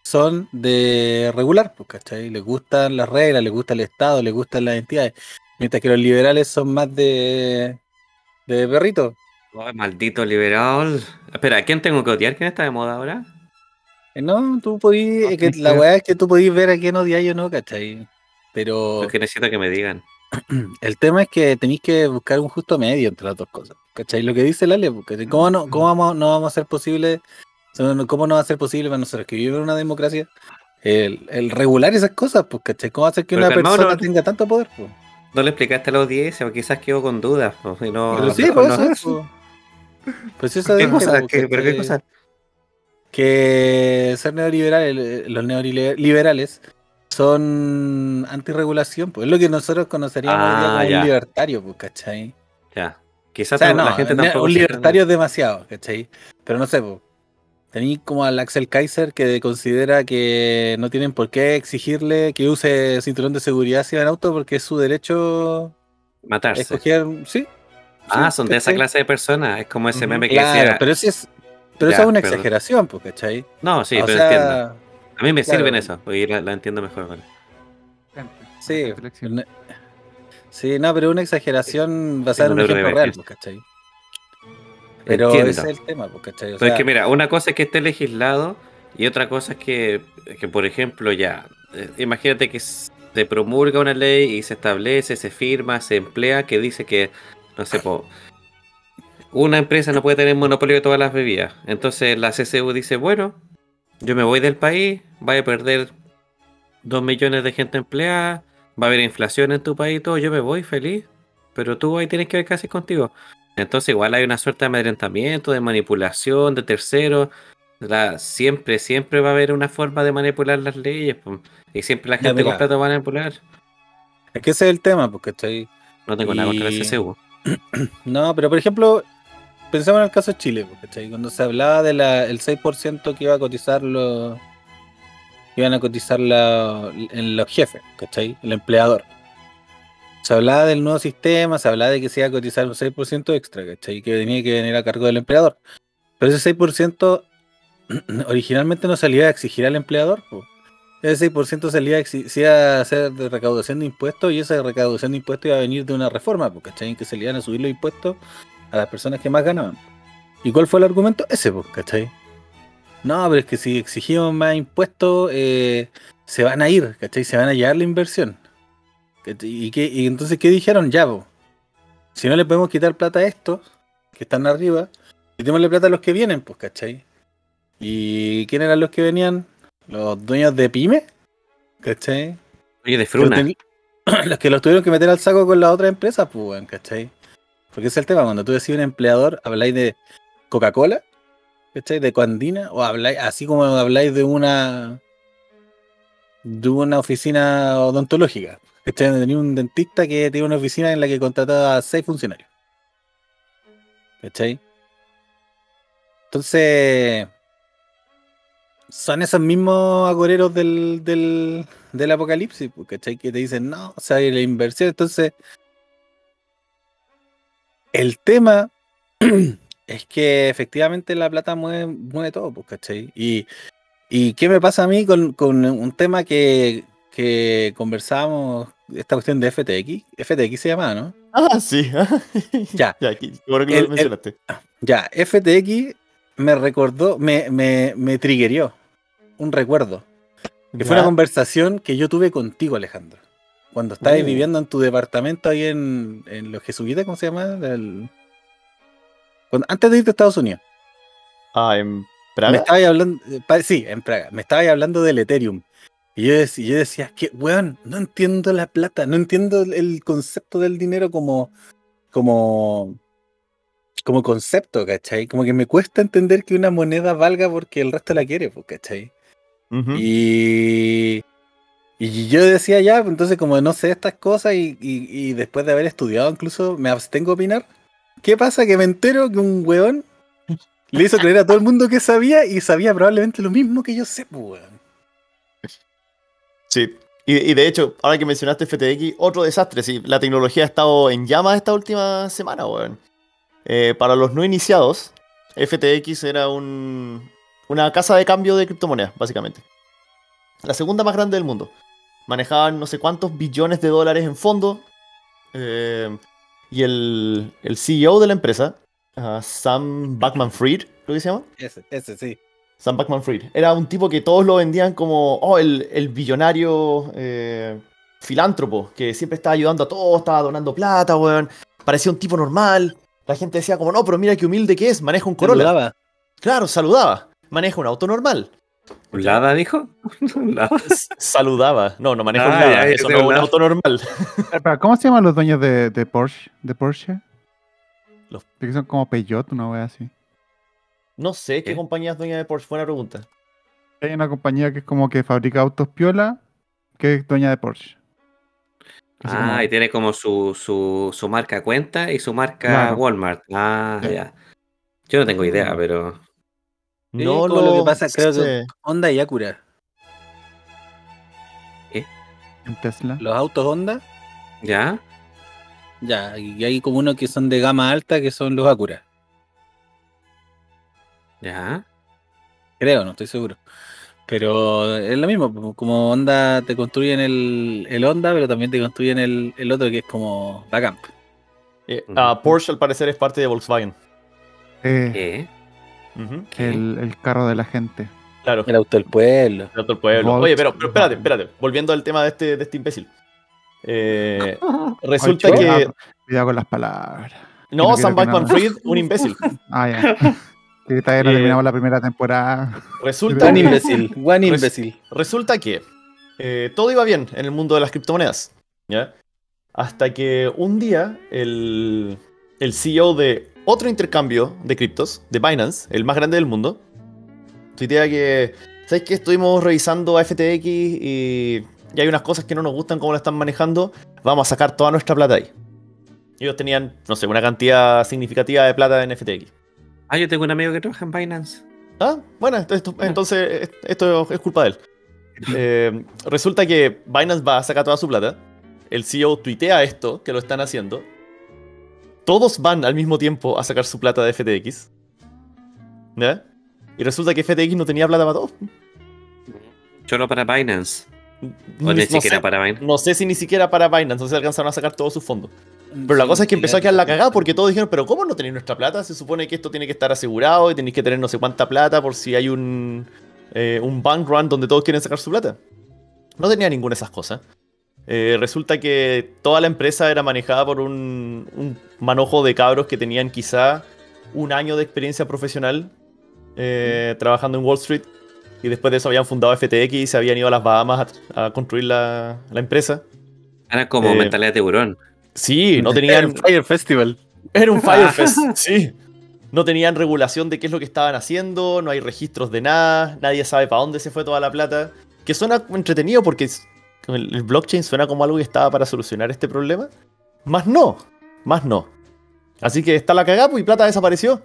son de regular, pues, ¿cachai? Les gustan las reglas, les gusta el Estado, les gustan las entidades. Mientras que los liberales son más de, de perrito. Ay, maldito liberal. Espera, ¿a quién tengo que odiar? ¿Quién está de moda ahora? Eh, No, tú podís, es que la weá es que tú podís ver a quién odiáis o no, ¿cachai? Pero Porque necesito que me digan. el tema es que tenéis que buscar un justo medio entre las dos cosas. ¿Cachai? Lo que dice Lale. ¿cómo, no, cómo vamos, no vamos a ser posible? ¿Cómo no va a ser posible para nosotros que vivimos en una democracia? El, el regular esas cosas, pues, ¿cachai? ¿Cómo hacer que Pero una persona no- tenga tanto poder? Pues? No le explicaste a la audiencia, o quizás quedó con dudas. pues, y no- Pero sí, por no. eso. Pues, pues eso ¿Qué cosa? pues, ¿Qué- ¿Pero qué ¿cachai? cosa? que ser neoliberal, eh, los neoliberales son antirregulación, pues es lo que nosotros conoceríamos Ah, como ya. un libertario, pues, ¿cachai? Ya. O Quizás sea, no, la gente tampoco. un libertario es demasiado, ¿cachai? Pero no sé, pues. Tenéis como al Axel Kaiser que considera que no tienen por qué exigirle que use cinturón de seguridad si va en auto porque es su derecho Matarse. escoger, sí. Ah, sí, son de esa clase de personas. Es como ese meme que Claro, decía. pero sí es, pero Ya, eso es una perdón. exageración, pues, ¿cachai? No, sí, O pero sea, entiendo. A mí me claro. sirven eso. Hoy la, la entiendo mejor. Sí, sí, no, pero una exageración basada en un ejemplo real, pues, ¿cachai? Pero Entiendo. ese es el tema, ¿cachai? O Pero es sea, que mira, una cosa es que esté legislado y otra cosa es que, que por ejemplo, ya, eh, imagínate que se promulga una ley y se establece, se firma, se emplea, que dice que, no sé, po, una empresa no puede tener monopolio de todas las bebidas. Entonces la CCU dice, bueno, yo me voy del país, vaya a perder dos millones de gente empleada, va a haber inflación en tu país y todo, yo me voy feliz, pero tú ahí tienes que ver qué haces contigo. Entonces igual hay una suerte de amedrentamiento, de manipulación, de terceros. La, siempre, siempre va a haber una forma de manipular las leyes. Y siempre la gente con plata va a manipular. es que ese es el tema, pues, ¿cachai? No tengo nada contra Y- CCU. No, pero por ejemplo, pensemos en el caso de Chile, ¿cachai? Cuando se hablaba del 6% que iba a cotizar los. iban a cotizar la- en los jefes, ¿cachai? El empleador. Se hablaba del nuevo sistema, se hablaba de que se iba a cotizar un 6% extra, ¿cachai? Que tenía que venir a cargo del empleador. Pero ese 6% originalmente no salía a exigir al empleador, pues. Ese 6% salía a, hacer de recaudación de impuestos y esa recaudación de impuestos iba a venir de una reforma, pues, ¿cachai? Que se le iban a subir los impuestos a las personas que más ganaban. ¿Y cuál fue el argumento? Ese, pues, ¿cachai? No, pero es que si exigimos más impuestos, eh, se van a ir, ¿cachai? Se van a llevar la inversión. ¿Y, qué, y entonces, ¿qué dijeron? Ya, po. Si no le podemos quitar plata a estos, que están arriba, quitémosle plata a los que vienen, pues, ¿cachai? ¿Y quién eran los que venían? Los dueños de pyme, ¿cachai? Oye, de Fruna. los que los tuvieron que meter al saco con las otras empresas, pues, weón, ¿cachai? Porque ese es el tema, cuando tú decís un empleador, habláis de Coca-Cola, ¿cachai? De Coandina, o habláis, así como habláis de una de una oficina odontológica, tenía un dentista que tiene una oficina en la que contrataba a seis funcionarios. ¿Cachai? Entonces, son esos mismos agoreros del, del, del apocalipsis, pues, ¿cachai? Que te dicen, no, o sea, la inversión. Entonces, el tema es que efectivamente la plata mueve, mueve todo, pues, ¿cachai? Y, y qué me pasa a mí con, con un tema que, que conversábamos, esta cuestión de FTX. FTX se llama, ¿no? Ah, sí. Ya. ya, aquí, bueno que El- lo el- mencionaste. Ya, FTX me recordó, me, me, me triggerió un recuerdo. Que fue una conversación que yo tuve contigo, Alejandro. Cuando estabas Uh. viviendo en tu departamento ahí en, en los jesuitas, ¿cómo se llama? El- Cuando- antes de irte a Estados Unidos. Ah, en Me Praga. estabas hablando, eh, sí, en Praga. Me estabas hablando del Ethereum. Y yo, decía, yo decía, que, weón, no entiendo la plata, no entiendo el- concepto del dinero como, como, como concepto, ¿cachai? Como que me cuesta entender que una moneda valga porque el resto la quiere, pues, ¿cachai? Y, y yo decía ya, pues, entonces como no sé estas cosas y, y- y después de haber estudiado incluso me abstengo a opinar, ¿qué pasa? Que me entero que un weón le hizo creer a todo el mundo que sabía y sabía probablemente lo mismo que yo sé, pues, weón. Sí. Y, de hecho, ahora que mencionaste FTX, otro desastre. Sí, la tecnología ha estado en llamas esta última semana, weón. Eh, para los no iniciados, FTX era un, una casa de cambio de criptomonedas, básicamente. La segunda más grande del mundo. Manejaban no sé cuántos billones de dólares en fondo. eh, y el, el CEO de la empresa, ah, Sam Backman Fried, creo que se llama. Ese, ese sí. Sam Backman Fried. Era un tipo que todos lo vendían como, oh, el, el billonario eh, filántropo, que siempre estaba ayudando a todos, estaba donando plata, weón. Parecía un tipo normal. La gente decía como, no, pero mira qué humilde que es, maneja un Corolla. Saludaba. Claro, saludaba. Maneja un auto normal. ¿Un Lada dijo? ¿Un Lada? Saludaba. No, no maneja un Ah, Lada, ya, Eso no es un auto normal. Espera, ¿Cómo se llaman los dueños de, de Porsche? ¿De Porsche? Los- que son como Peugeot, una wea así. No sé qué ¿Qué? compañía es dueña de Porsche. Buena pregunta. Hay una compañía que es como que fabrica autos piola, que es dueña de Porsche. Como- Ah, y tiene como su, su, su marca cuenta y su marca Claro. Walmart. Ah, Sí. ya. Yo no tengo idea, pero. Sí, No como lo que pasa, creo que- sé. Honda y Acura. en Tesla. Los autos Honda, ¿Ya? ya, y hay como uno que son de gama alta que son los Acura. ¿Ya? Creo, no estoy seguro. Pero es lo mismo, como Honda te construyen el, el Honda, pero también te construyen el, el otro que es como la Camp. Eh, ah, Porsche al parecer es parte de Volkswagen. Eh, ¿Qué? El, el carro de la gente. Claro. El auto del pueblo. El otro pueblo. Volkswagen. Oye, pero, pero espérate, espérate. Volviendo al tema de este, de este imbécil. Eh, resulta Oye, que. cuidado, con las palabras. No, no Sam no- Fried, un imbécil. Ah, ya. Que todavía no Eh, terminamos la primera temporada. Resulta One que, imbécil, one Res- imbécil. resulta que eh, todo iba bien en el mundo de las criptomonedas. ¿ya? Hasta que un día el, el CEO de otro intercambio de criptos, de Binance, el más grande del mundo, tuitea que, ¿sabes qué? Estuvimos revisando a FTX y, y hay unas cosas que no nos gustan cómo la están manejando. Vamos a sacar toda nuestra plata ahí. Ellos tenían, no sé, una cantidad significativa de plata en FTX. Ah, yo tengo un amigo que trabaja en Binance. Ah, bueno, esto- esto- entonces esto es culpa de él. Eh, resulta que Binance va a sacar toda su plata. El CEO tuitea esto, que lo están haciendo. Todos van al mismo tiempo a sacar su plata de FTX. ¿Ya? Y resulta que FTX no tenía plata para todos. Solo para Binance. O Ni- ni no, siquiera sé, para Binance. no sé si ni siquiera para Binance, no se alcanzaron a sacar todos sus fondos. Pero la cosa es que empezó a quedar la cagada porque todos dijeron, pero ¿cómo no tenéis nuestra plata? Se supone que esto tiene que estar asegurado y tenéis que tener no sé cuánta plata por si hay un, eh, un bank run donde todos quieren sacar su plata. No tenía ninguna de esas cosas. Eh, resulta que toda la empresa era manejada por un, un manojo de cabros que tenían quizá un año de experiencia profesional eh, trabajando en Wall Street y después de eso habían fundado FTX y se habían ido a las Bahamas a, a construir la, la empresa. Era como mentalidad de tiburón. Sí, no Era tenían, un Fire Festival. Era un Firefest, sí. No tenían regulación de qué es lo que estaban haciendo, no hay registros de nada, nadie sabe para dónde se fue toda la plata. Que suena entretenido porque el, blockchain suena como algo que estaba para solucionar este problema. Más no, más no. Así que está la cagada pues, y plata desapareció.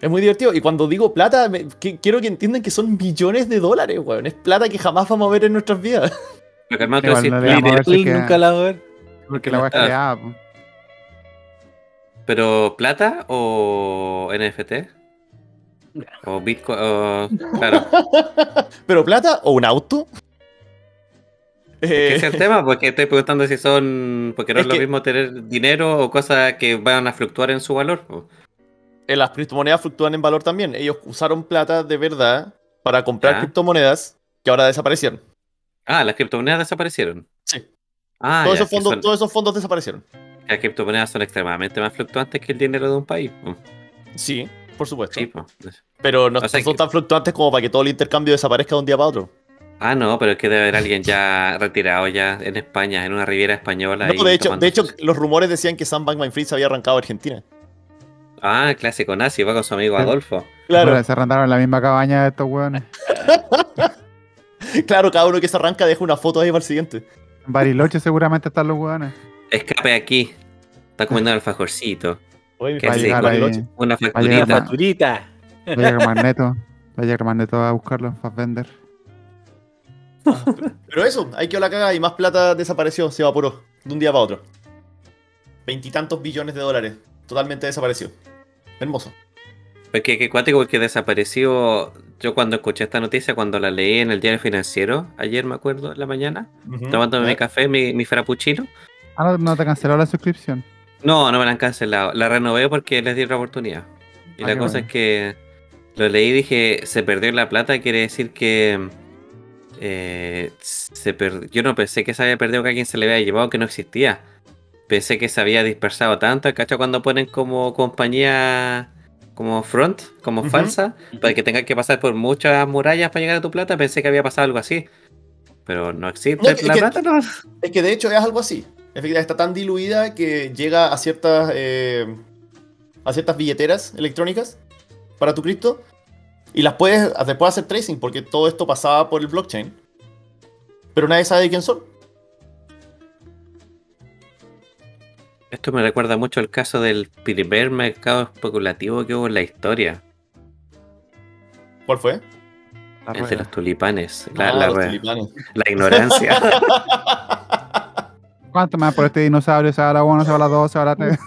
Es muy divertido. Y cuando digo plata, me- que- quiero que entiendan que son millones de dólares, weón. Es plata que jamás vamos a ver en nuestras vidas. Lo que vamos a ver literal, nunca la voy a ver. Porque la weá Ah. creada. po. ¿Pero plata o NFT? ¿O Bitcoin? o- Claro. ¿Pero plata o un auto? Ese Eh, es el tema, porque estoy preguntando si son. Porque no es, Es lo que- mismo tener dinero o cosas que van a fluctuar en su valor. Eh, las criptomonedas fluctúan en valor también. Ellos usaron plata de verdad para comprar Ya. criptomonedas que ahora desaparecieron. Ah, las criptomonedas desaparecieron. Sí. Ah, todos, ya, esos fondos, son- todos esos fondos desaparecieron. las criptomonedas son extremadamente más fluctuantes que el dinero de un país. Sí, por supuesto. Sí. Pero no O sea son que- tan fluctuantes como para que todo el intercambio desaparezca de un día para otro. Ah, no, pero es que debe haber alguien ya retirado ya en España, en una riviera española. No, ahí de hecho, tomando de hecho, los rumores decían que Sam Bankman Fried se había arrancado a Argentina. Ah, clásico nazi, va con su amigo. Adolfo. Claro, Se arrendaron en la misma cabaña de estos weones. claro, cada uno que se arranca deja una foto ahí para el siguiente. En Bariloche seguramente están los weones. Escape aquí. Está comiendo un alfajorcito. Oye, mi ¿Qué padre hace? Bariloche. Una llegar facturita. más. Facturita. Va a llegar Magneto. Va a llegar Magneto a buscarlo. Para vender. Pero eso, hay que la caga y más plata desapareció, se evaporó de un día para otro. Veintitantos billones de dólares, totalmente desapareció. Hermoso. Porque que cuático porque desapareció. Yo cuando escuché esta noticia, cuando la leí en el diario financiero, ayer me acuerdo, en la mañana, Ujú. tomándome mi café, mi, mi frappuccino. Ah, no, no te canceló la suscripción. No, no me la han cancelado. La renové porque les di otra oportunidad. Y Ah, la cosa bueno. es que lo leí y dije, se perdió la plata, quiere decir que eh, se per- yo no pensé que se había perdido que alguien se le había llevado que no existía. Pensé que se había dispersado tanto, ¿cachai? Cuando ponen como compañía como front, como falsa, para que tengas que pasar por muchas murallas para llegar a tu plata, pensé que había pasado algo así. Pero no existe No, es la que- plata, no. Es que de hecho es algo así. Efectivamente, está tan diluida que llega a ciertas, eh, a ciertas billeteras electrónicas para tu cripto y las puedes, te puedes hacer tracing porque todo esto pasaba por el blockchain. Pero nadie sabe de quién son. Esto me recuerda mucho el caso del primer mercado especulativo que hubo en la historia, ¿Cuál fue? La el de los tulipanes, la, Ah, la los rueda, tulipanes. la ignorancia. ¿Cuánto dan por este dinosaurio? Se va a la 1, se va a la 2, se va a la 3.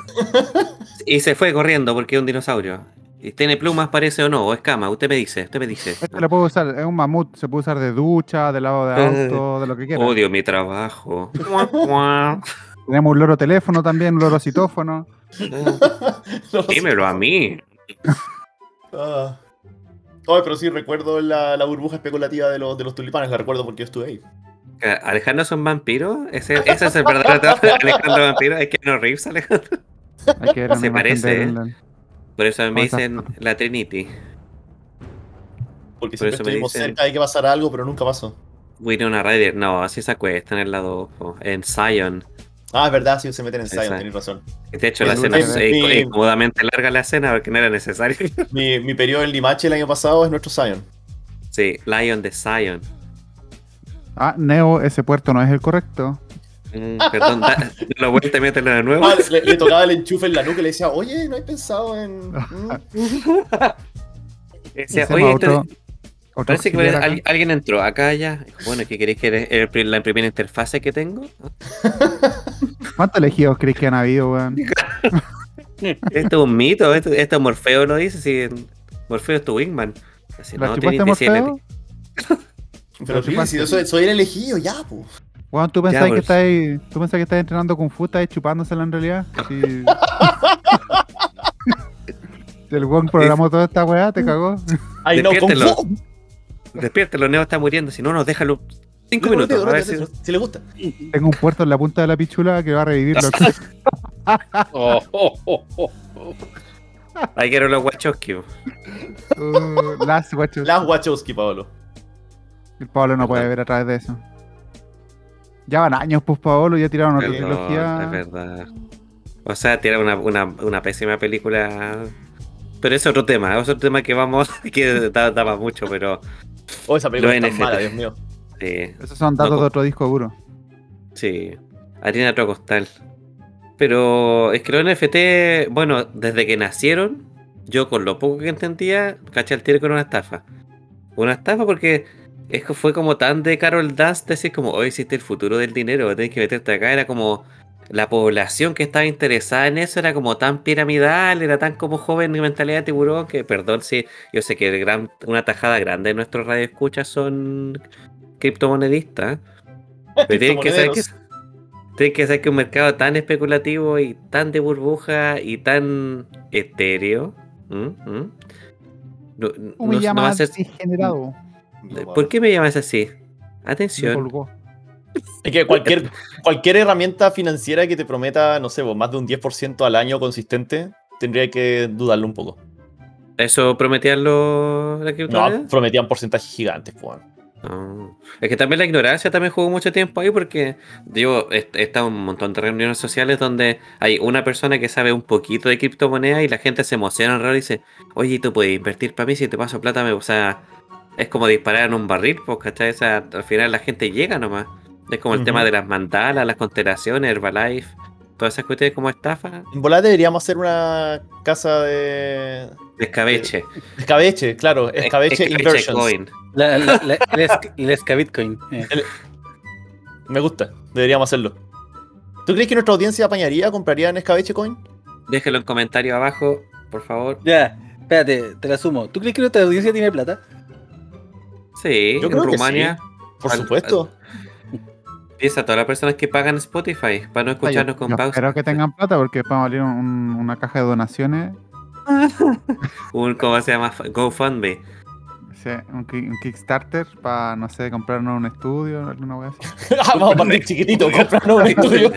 y se fue corriendo porque es un dinosaurio. Y tiene plumas, parece o no, o escama, usted me dice, usted me dice. Este lo puedo usar, es un mamut, se puede usar de ducha, de lado de Eh, auto, de lo que quiera. Odio mi trabajo. Tenemos un loro teléfono también, un loro citófono. No. Dímelo a mí. Ah. Ay, pero sí recuerdo la, la burbuja especulativa de los, de los tulipanes, la recuerdo porque yo estuve ahí. ¿Alejandro es un vampiro? ¿Ese, ese es el verdadero de Alejandro Vampiro? ¿Es que no Reeves, Alejandro? Hay que ver Se parece, ¿eh? Por eso me dicen la Trinity. Porque Por siempre eso me estuvimos dicen- cerca de que pasara algo, pero nunca pasó. Winona Ryder, no, así se acuesta en el lado ojo, en Zion. Ah, es verdad, sí, se meten en Zion, tenéis razón. De hecho, la En escena es en- incómodamente larga la escena porque no era necesario. Mi, mi periodo en Limache el año pasado es nuestro Zion. Sí, Lion de Zion. Ah, Neo, ese puerto no es el correcto. Mm, perdón, da, la vuelta y mételo de nuevo. Ah, le, le tocaba el enchufe en la nuca y le decía, oye, ¿no hay pensado en...? mm?" Decía, Ese Oye, este- otro parece que al- alguien entró acá ya. Bueno, ¿qué queréis que era el- la primera interfase que tengo? ¿Cuántos elegidos crees que han habido, weón? Esto es un mito, esto, esto Morfeo lo dice, si Morfeo es tu wingman. Así, ¿La no, la- Morfeo? Pero sí, si yo soy, soy el elegido, ya, pues. Weón, tú Ya, pensás que estás tú pensás que estás entrenando Kung Fu, estás chupándosela en realidad. Sí. Si el weón programó toda esta weá, te cagó. Ay, no, con Despiértelo. Fu- Despiértelo, Neo está muriendo. Si no, nos déjalo cinco Dale, minutos. A ver si... Si le gusta. Tengo un puerto en la punta de la pichula que va a revivirlo. Oh, oh, oh. Ahí quiero los Wachowski. Uh, las guachos. Las Wachowski, Pablo. El Pablo no puede ver a través de eso. Ya van años, pues Pablo, ya tiraron otra Perdón, trilogía. es verdad. O sea, tiene una, una, una pésima película. Pero es otro tema, es otro tema que vamos, que da, daba mucho, pero Oh, esa película es tan mala, Dios mío. sí, Esos son datos No, de otro disco duro. sí. Harina otro costal. Pero es que los NFT, bueno, desde que nacieron, yo con lo poco que entendía, caché al tiro con una estafa. Una estafa porque es que fue como tan de Carol Dance decir como, hoy existe el futuro del dinero, tenés que meterte acá, era como la población que estaba interesada en eso era como tan piramidal, era tan como joven de mentalidad de tiburón que, perdón, si yo sé que el gran, una tajada grande de nuestros radioescuchas son criptomonedistas, pero tienen que saber que, tienen que saber que un mercado tan especulativo y tan de burbuja y tan etéreo. ¿m? ¿m? No, no- ¿Cómo me no va a llamas ser- degenerado? ¿Por qué me llamas así? Me Atención. Es que cualquier, cualquier herramienta financiera que te prometa, no sé, vos, más de un 10% al año consistente, tendría que dudarlo un poco. ¿Eso prometían los la? No, prometían porcentajes gigantes, pues. No. Es que también la ignorancia también jugó mucho tiempo ahí porque, digo, he he estado en un montón de reuniones sociales donde hay una persona que sabe un poquito de criptomonedas y la gente se emociona alrededor y dice, oye, tú puedes invertir para mí si te paso plata, me... o sea, es como disparar en un barril, pues, ¿cachai? O sea, al final la gente llega nomás. Es como el tema de las mandalas, las constelaciones, Herbalife, todas esas cuestiones como estafa, En volar deberíamos hacer una casa de. escabeche. Escabeche, claro, escabeche inversions. coin. La, la, la, el esc- el Escabitcoin. eh. Me gusta, deberíamos hacerlo. ¿Tú crees que nuestra audiencia apañaría, compraría en escabeche coin? Déjelo en comentarios abajo, por favor. Ya, espérate, te la sumo. ¿Tú crees que nuestra audiencia tiene plata? Sí, Yo en creo que Rumania. Por Al- supuesto. Piensa, todas las personas que pagan Spotify para no escucharnos con pausa. Espero que tengan plata porque después va a valer un- una caja de donaciones. Un, ¿cómo se llama? GoFundMe. sí, un, ki- un Kickstarter para, no sé, comprarnos un estudio, alguna wea así. Ah, Vamos a partir chiquitito, comprarnos un estudio.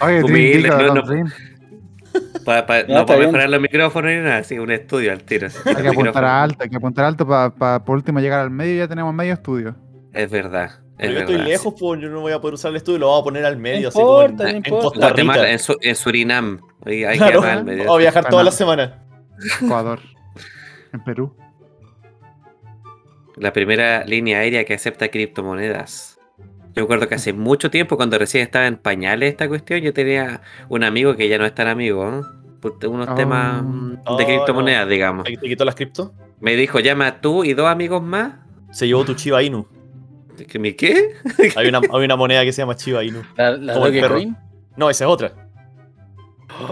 Oye, Humilde, no, no, no. Dream. Pa- pa- Ya, no está para bien. mejorar los micrófonos ni nada, sí, un estudio al tiro. Hay que apuntar Micrófono. alto, hay que apuntar alto para por último llegar al medio y ya tenemos medio estudio. Es verdad. Es yo estoy verdad. lejos, pues yo no voy a poder usar el estudio, lo vamos a poner al medio, No así como en, importa, no en importa. Costa Guatemala, Rica. en, Su- en Surinam. Ahí hay Claro, que llamar al medio. vamos a viajar toda la semana. Ecuador. en Perú. La primera línea aérea que acepta criptomonedas. Yo recuerdo que hace mucho tiempo, cuando recién estaba en pañales esta cuestión, yo tenía un amigo que ya no es tan amigo, ¿no? por unos Oh. temas mm, Oh, de criptomonedas, digamos. ¿Te te quitó las cripto? Me dijo, llama tú y dos amigos más. Se llevó tu Chiba Inu. ¿Que ¿Mi qué? Hay una, hay una moneda que se llama Chiba Inu. La, la Como el perro. Dogecoin. No, esa es otra.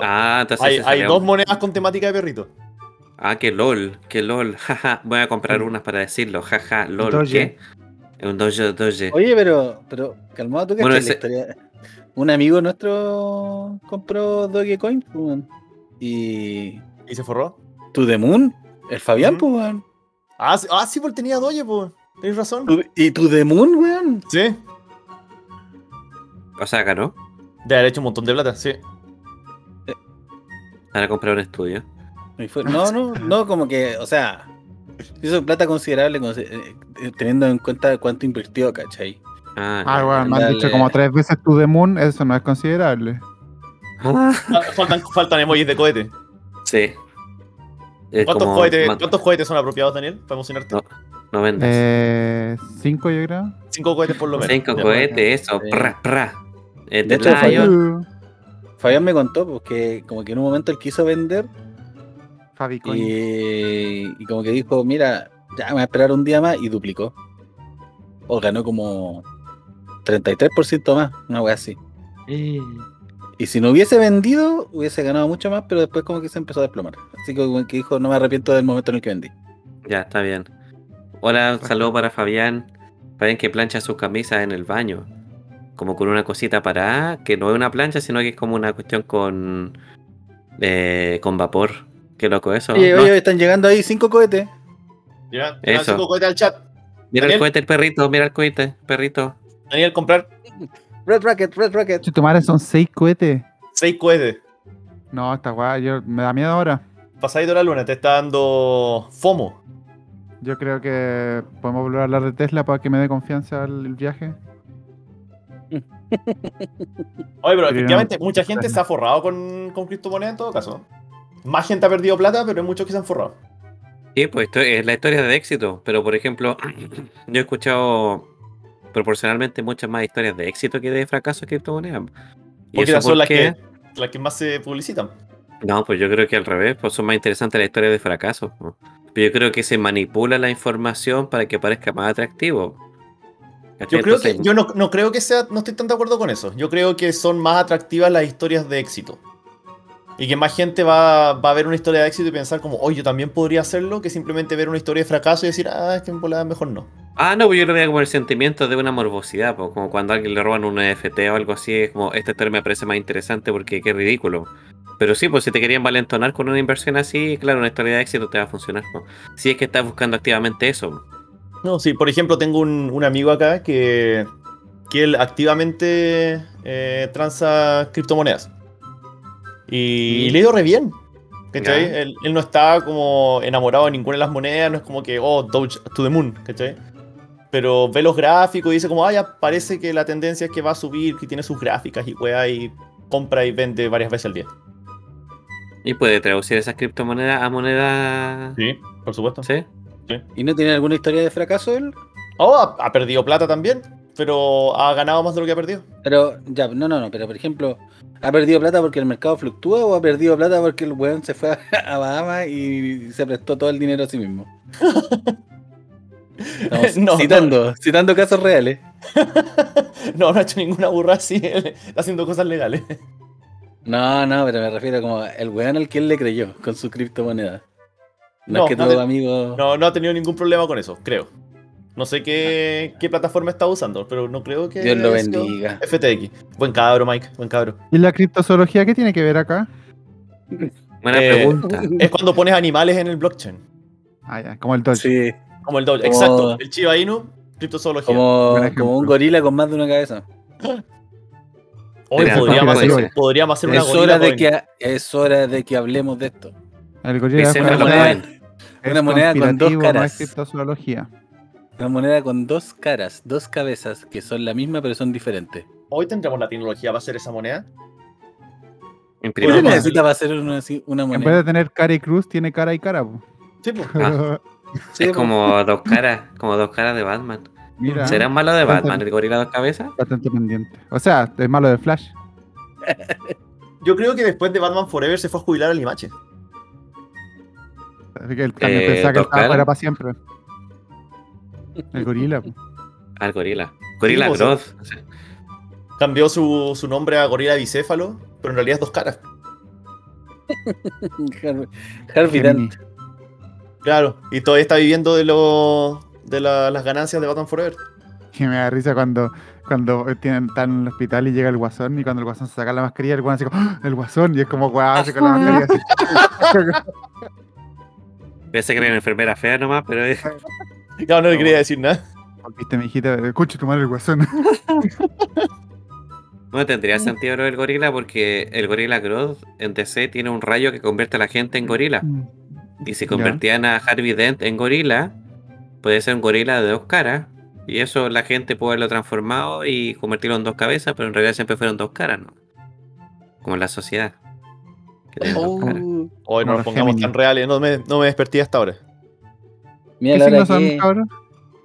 Ah, entonces Hay, hay dos monedas con temática de perrito. Ah, que lol, que lol, jaja. Voy a comprar unas para decirlo, jaja, lol, Doge. ¿qué? Un doge, doge. Oye, pero, pero calmado, tú que Bueno, la ese- historia. Un amigo nuestro compró Dogecoin y ¿Y se forró? To The Moon, el Fabián, Ujú. pues. Ah, sí, ah, sí, porque tenía Doge, pues. Tienes razón. Tu- Y To The Moon, weón. Sí. O sea, ganó. De haber hecho un montón de plata, sí. Para comprar un estudio. No, no, no, como que, o sea, hizo plata considerable consi- eh, eh, teniendo en cuenta cuánto invirtió, ¿cachai? Ah, Ah, bueno, me han dicho como tres veces to the moon, eso no es considerable. Ah, Ah, Faltan, faltan emojis de cohete. sí. ¿Cuántos, como cohetes, ¿Cuántos cohetes son apropiados, Daniel? Para emocionarte. No, no vendas. Eh, cinco, yo creo. Cinco cohetes por lo menos. Cinco Ya. cohetes, eso. Sí. Pra, pra. Eh, De hecho, Fabián me contó, pues, que como que en un momento él quiso vender Fabi Coin. y, y como que dijo, mira, ya me voy a esperar un día más y duplicó. O ganó como 33% más, una wea así. Y si no hubiese vendido, hubiese ganado mucho más, pero después como que se empezó a desplomar. Así que como que dijo, no me arrepiento del momento en el que vendí. Ya, está bien. Hola, un saludo para Fabián. ven que plancha sus camisas en el baño. Como con una cosita parada, que no es una plancha, sino que es como una cuestión con. eh, con vapor. Qué loco eso. Oye, No, oye, están llegando ahí cinco cohetes. Ya, Eso. cinco cohetes al chat. mira el cohete, el perrito, mira el cohete, perrito. Daniel, comprar Red Rocket, Red Rocket. Si tu madre son seis cohetes. seis cohetes. No, esta weá, yo me da miedo ahora. Pasadito la luna, te está dando FOMO. Yo creo que podemos volver a hablar de Tesla para que me dé confianza el, viaje. Oye, pero efectivamente, no- mucha gente se ha forrado con, con criptomonedas en todo caso. Más gente ha perdido plata, pero hay muchos que se han forrado. Sí, pues esto es la historia de éxito. Pero por ejemplo, yo he escuchado proporcionalmente muchas más historias de éxito que de fracaso de criptomonedas. ¿Y Porque eso esas son por las que, las que más se publicitan. No, pues yo creo que al revés, pues son más interesantes las historias de fracaso. ¿no? Pero yo creo que se manipula la información para que parezca más atractivo. ¿Cachai? Yo creo Entonces, que, yo no, no creo que sea, no estoy tan de acuerdo con eso. Yo creo que son más atractivas las historias de éxito. Y que más gente va, va a ver una historia de éxito y pensar como, oye, yo también podría hacerlo, que simplemente ver una historia de fracaso y decir, ah, es que en volada mejor no. Ah, no, pues yo lo veo como el sentimiento de una morbosidad, pues, como cuando a alguien le roban un NFT o algo así, es como, esta historia me parece más interesante porque qué ridículo. Pero sí, pues si te querían valentonar con una inversión así, claro, una historia de éxito te va a funcionar. pues. Si es que estás buscando activamente eso. No, sí, por ejemplo, tengo un, un amigo acá que, que él activamente eh, transa criptomonedas. Y, y le ha ido re bien. ¿Cachai? Él, él no está como enamorado de ninguna de las monedas, no es como que, oh, Doge to the moon, ¿cachai? Pero ve los gráficos y dice como, ah, ya parece que la tendencia es que va a subir, que tiene sus gráficas y weá, y compra y vende varias veces al día. Y puede traducir esas criptomonedas a moneda. Sí, por supuesto. ¿Sí? ¿Y no tiene alguna historia de fracaso él? Oh, ha, ha perdido plata también, pero ha ganado más de lo que ha perdido. Pero, ya, no, no, no, pero por ejemplo, ¿ha perdido plata porque el mercado fluctúa o ha perdido plata porque el weón se fue a, a Bahamas y se prestó todo el dinero a sí mismo? Estamos No, citando, citando casos reales. No, no ha hecho ninguna burra así, él está haciendo cosas legales. No, no, pero me refiero como el weón al que él le creyó con su criptomoneda. No, No, es que no todo amigo. No, no ha tenido ningún problema con eso, creo. No sé qué, qué plataforma está usando, pero no creo que. Dios lo bendiga. FTX. Buen cabro, Mike, buen cabro. ¿Y la criptozoología qué tiene que ver acá? Buena Eh, pregunta. Es cuando pones animales en el blockchain. Ah, ya, como el Doge. Sí, Como el Doge. Como- Exacto. El Chiba Inu, criptozoología. como, un gorila con más de una cabeza. Hoy podríamos, hacer, ser. podríamos hacer una Es hora, de que, es hora de que hablemos de esto. El gorila Ese es moneda- una moneda con dos caras. criptozoología. Una moneda con dos caras, dos cabezas, que son la misma pero son diferentes. Hoy tendremos la tecnología para hacer esa moneda. ¿Qué Imprimimos. Podemos- necesita para hacer una, una En vez moneda? de tener cara y cruz, tiene cara y cara. po. Sí, pues. Ah. Sí, es como dos caras, como dos caras de Batman. Mira, ¿Será malo de Bastante- Batman el gorila dos cabezas? bastante pendiente. O sea, es malo de Flash. Yo creo que después de Batman Forever se fue a jubilar al Limache. Así que él también Eh, pensaba que estaba fuera para siempre. El gorila. Ah, el gorila. Gorila pues, Groth. o sea, Cambió su, su nombre a gorila bicéfalo, pero en realidad es dos caras. Har- Harvey. Dent. Claro. Y todavía está viviendo de, lo, de la- las ganancias de Batman Forever. Que me da risa cuando, cuando tienen, están en el hospital y llega el guasón y cuando el guasón se saca la mascarilla, el guasón así como, ¡Ah! el guasón, y es como, guau, así con la mascarilla así. Pensé que era una enfermera fea nomás, pero es. Claro, no le quería decir nada. Viste, mi hijita, escucha tu madre el guasón. No tendría sentido lo del gorila porque el gorila Groth en DC tiene un rayo que convierte a la gente en gorila. Y si convertían a Harvey Dent en gorila, puede ser un gorila de dos caras. Y eso la gente puede haberlo transformado y convertirlo en dos cabezas, pero en realidad siempre fueron dos caras, ¿no? Como en la sociedad. Oh, Hoy no nos pongamos Gemini. tan reales. No me, no me desperté hasta ahora. mira ¿Qué la hora que...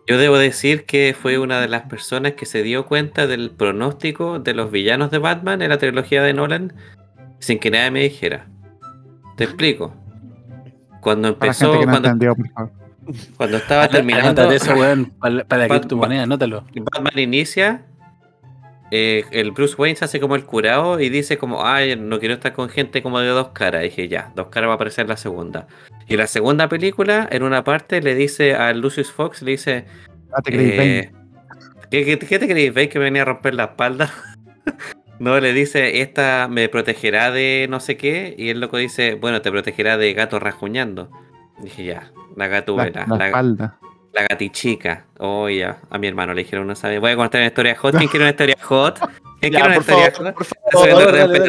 Yo debo decir que fue una de las personas que se dio cuenta del pronóstico de los villanos de Batman en la trilogía de Nolan sin que nadie me dijera. Te explico. Cuando Para la empezó, gente que no cuando, entendió, por favor. cuando estaba Anota- terminando, eso, weón, para, para la Bat- criptomoneda, anótalo. Batman inicia, eh, el Bruce Wayne se hace como el curado y dice como, ay, no quiero estar con gente como de dos caras. dije, ya, dos caras va a aparecer en la segunda. Y la segunda película, en una parte, le dice a Lucius Fox, le dice, Ah, te creí, eh, ¿Qué, qué, qué te creéis? ¿Veis que me venía a romper la espalda? no, le dice, esta me protegerá de no sé qué. Y el loco dice, bueno, te protegerá de gatos rasguñando. Dije, ya, la La, gatuela, la la, espalda. la gatichica. Oh, ya, a mi hermano le dijeron, no sabe. Voy a contar una historia hot. ¿Quién quiere una historia hot? ¿Quién Ya, quiere una por historia favor, hot? por favor. dale,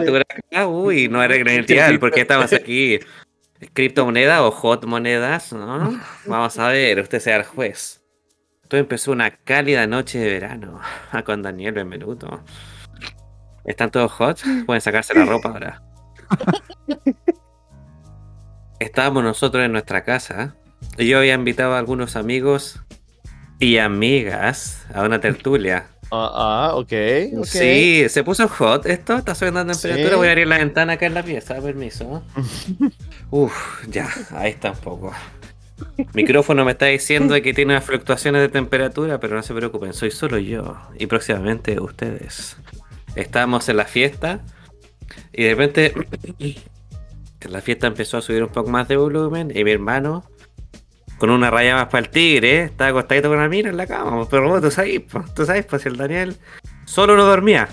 dale. Uy, no era identidad, porque estamos aquí. Criptomoneda o hot monedas, ¿no? Vamos a ver, usted sea el juez. Todo empezó una cálida noche de verano. Con Daniel Benvenuto. ¿Están todos hot? Pueden sacarse la ropa ahora. Estábamos nosotros en nuestra casa. Y yo había invitado a algunos amigos y amigas a una tertulia. Ah, ah, ok. ok. Sí, se puso hot esto, está subiendo la temperatura. Sí. Voy a abrir la ventana acá en la pieza, permiso. Uf, ya, ahí está un poco. Micrófono me está diciendo que tiene unas fluctuaciones de temperatura, pero no se preocupen, soy solo yo y próximamente ustedes. Estamos en la fiesta y de repente la fiesta empezó a subir un poco más de volumen y mi hermano con una raya más para el tigre, estaba acostadito con la mira en la cama, pero vos, tú sabes, tú sabes, pues el Daniel solo no dormía,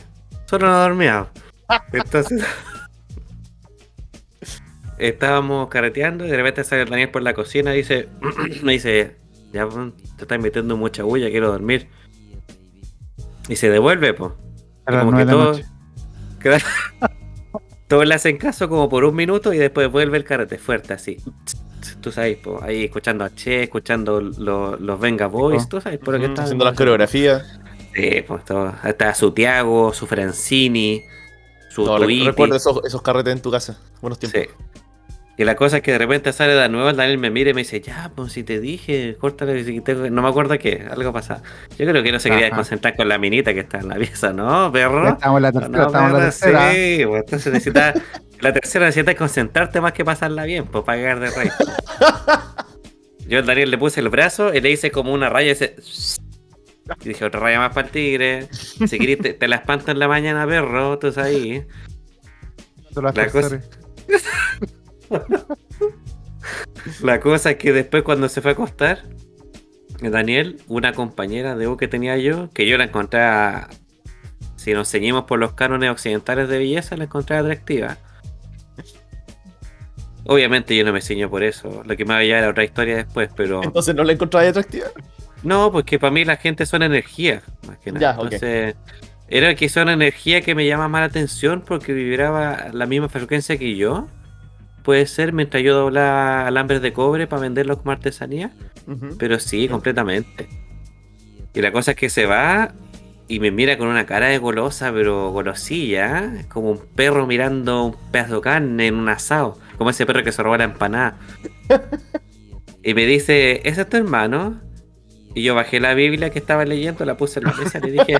solo no dormía. Entonces estábamos carreteando y de repente sale el Daniel por la cocina y dice, me dice, ya pues, te estás metiendo mucha bulla, quiero dormir. Y se devuelve, pues. A las Como que de la todo- noche. Claro. Todos le hacen caso como por un minuto y después vuelve el carrete fuerte así. Tú sabes, po, ahí escuchando a Che, escuchando lo- los Venga Boys, tú sabes por lo que Ujú, están Haciendo las coreografías. Sí, pues todo. Está su Tiago, su Francini, su No, Tuiti. recuerdo esos, esos carretes en tu casa. Buenos tiempos. Sí. Y la cosa es que de repente sale de nuevo, el Daniel me mira y me dice, ya, pues si te dije, córtale, si tengo-". no me acuerdo qué, algo pasa. Yo creo que no se quería Ajá. concentrar con la minita que está en la pieza, ¿no, perro? Estamos en la tercera, No, estamos en la tercera. Sí, pues entonces necesitas, la tercera necesitas concentrarte más que pasarla bien, pues para cagar de rey. Yo al Daniel le puse el brazo y le hice como una raya y dice... Y dije, otra raya más para el tigre. Si querés, te, te la espanto en la mañana, perro, tú sabes ahí. La cosa-. La cosa es que después cuando se fue a acostar, Daniel, una compañera de U que tenía yo, que yo la encontraba, si nos ceñimos por los cánones occidentales de belleza, la encontré atractiva. Obviamente yo no me ceño por eso, lo que me va a llevar a otra historia después, pero... Entonces no la encontraba atractiva. No, porque para mí la gente son energía, más que nada. Ya. Entonces, era que son energía que me llama más la atención porque vibraba la misma frecuencia que yo. Puede ser mientras yo doblaba alambres de cobre para venderlos como artesanía. Pero sí, completamente. Y la cosa es que se va y me mira con una cara de golosa, pero golosilla. Como un perro mirando un pedazo de carne en un asado. Como ese perro que se robó la empanada. y me dice, ¿ese es tu hermano? Y yo bajé la Biblia que estaba leyendo, la puse en la mesa y le dije,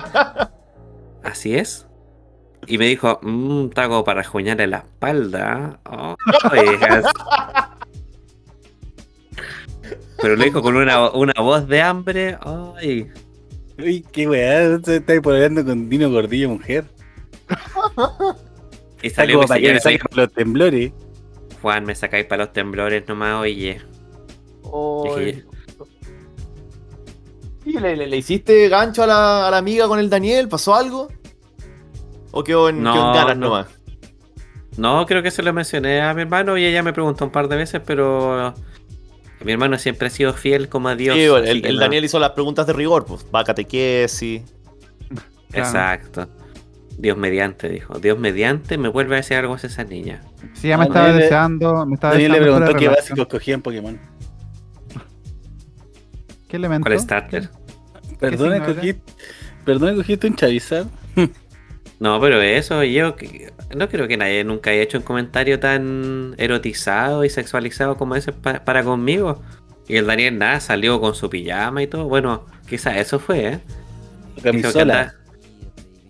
¿así es? Y me dijo, mmm, está como para rajuñarle la espalda. Oh, hijas". Pero lo dijo con una, una voz de hambre. Ay, Uy, qué weá, se está hablando con Dino Gordillo, mujer. y salió mi para que saquen los temblores. Juan, me sacáis para los temblores nomás, oye. ¿Y le, le- le hiciste gancho a la, a la amiga con el Daniel? ¿Pasó algo? ¿O quedó en, No, quedó en ganas no. nomás? No, creo que se lo mencioné a mi hermano y ella me preguntó un par de veces, pero mi hermano siempre ha sido fiel como a Dios. Sí, el, así que el no. Daniel hizo las preguntas de rigor, pues. Va catequesis. Claro. Exacto. Dios mediante, dijo. Dios mediante me vuelve a decir algo hacia esa niña. Sí, ya me estaba deseando. Me estaba Daniel le deseando preguntó qué de relación. básicos cogía en Pokémon. ¿Qué elemento? ¿Cuál starter? Era? cogiste, perdona, cogiste un Charizard. No, pero eso, yo que- no creo que nadie nunca haya hecho un comentario tan erotizado y sexualizado como ese pa- para conmigo. Y el Daniel nada, salió con su pijama y todo. Bueno, quizás eso fue, ¿eh? Que Camisola.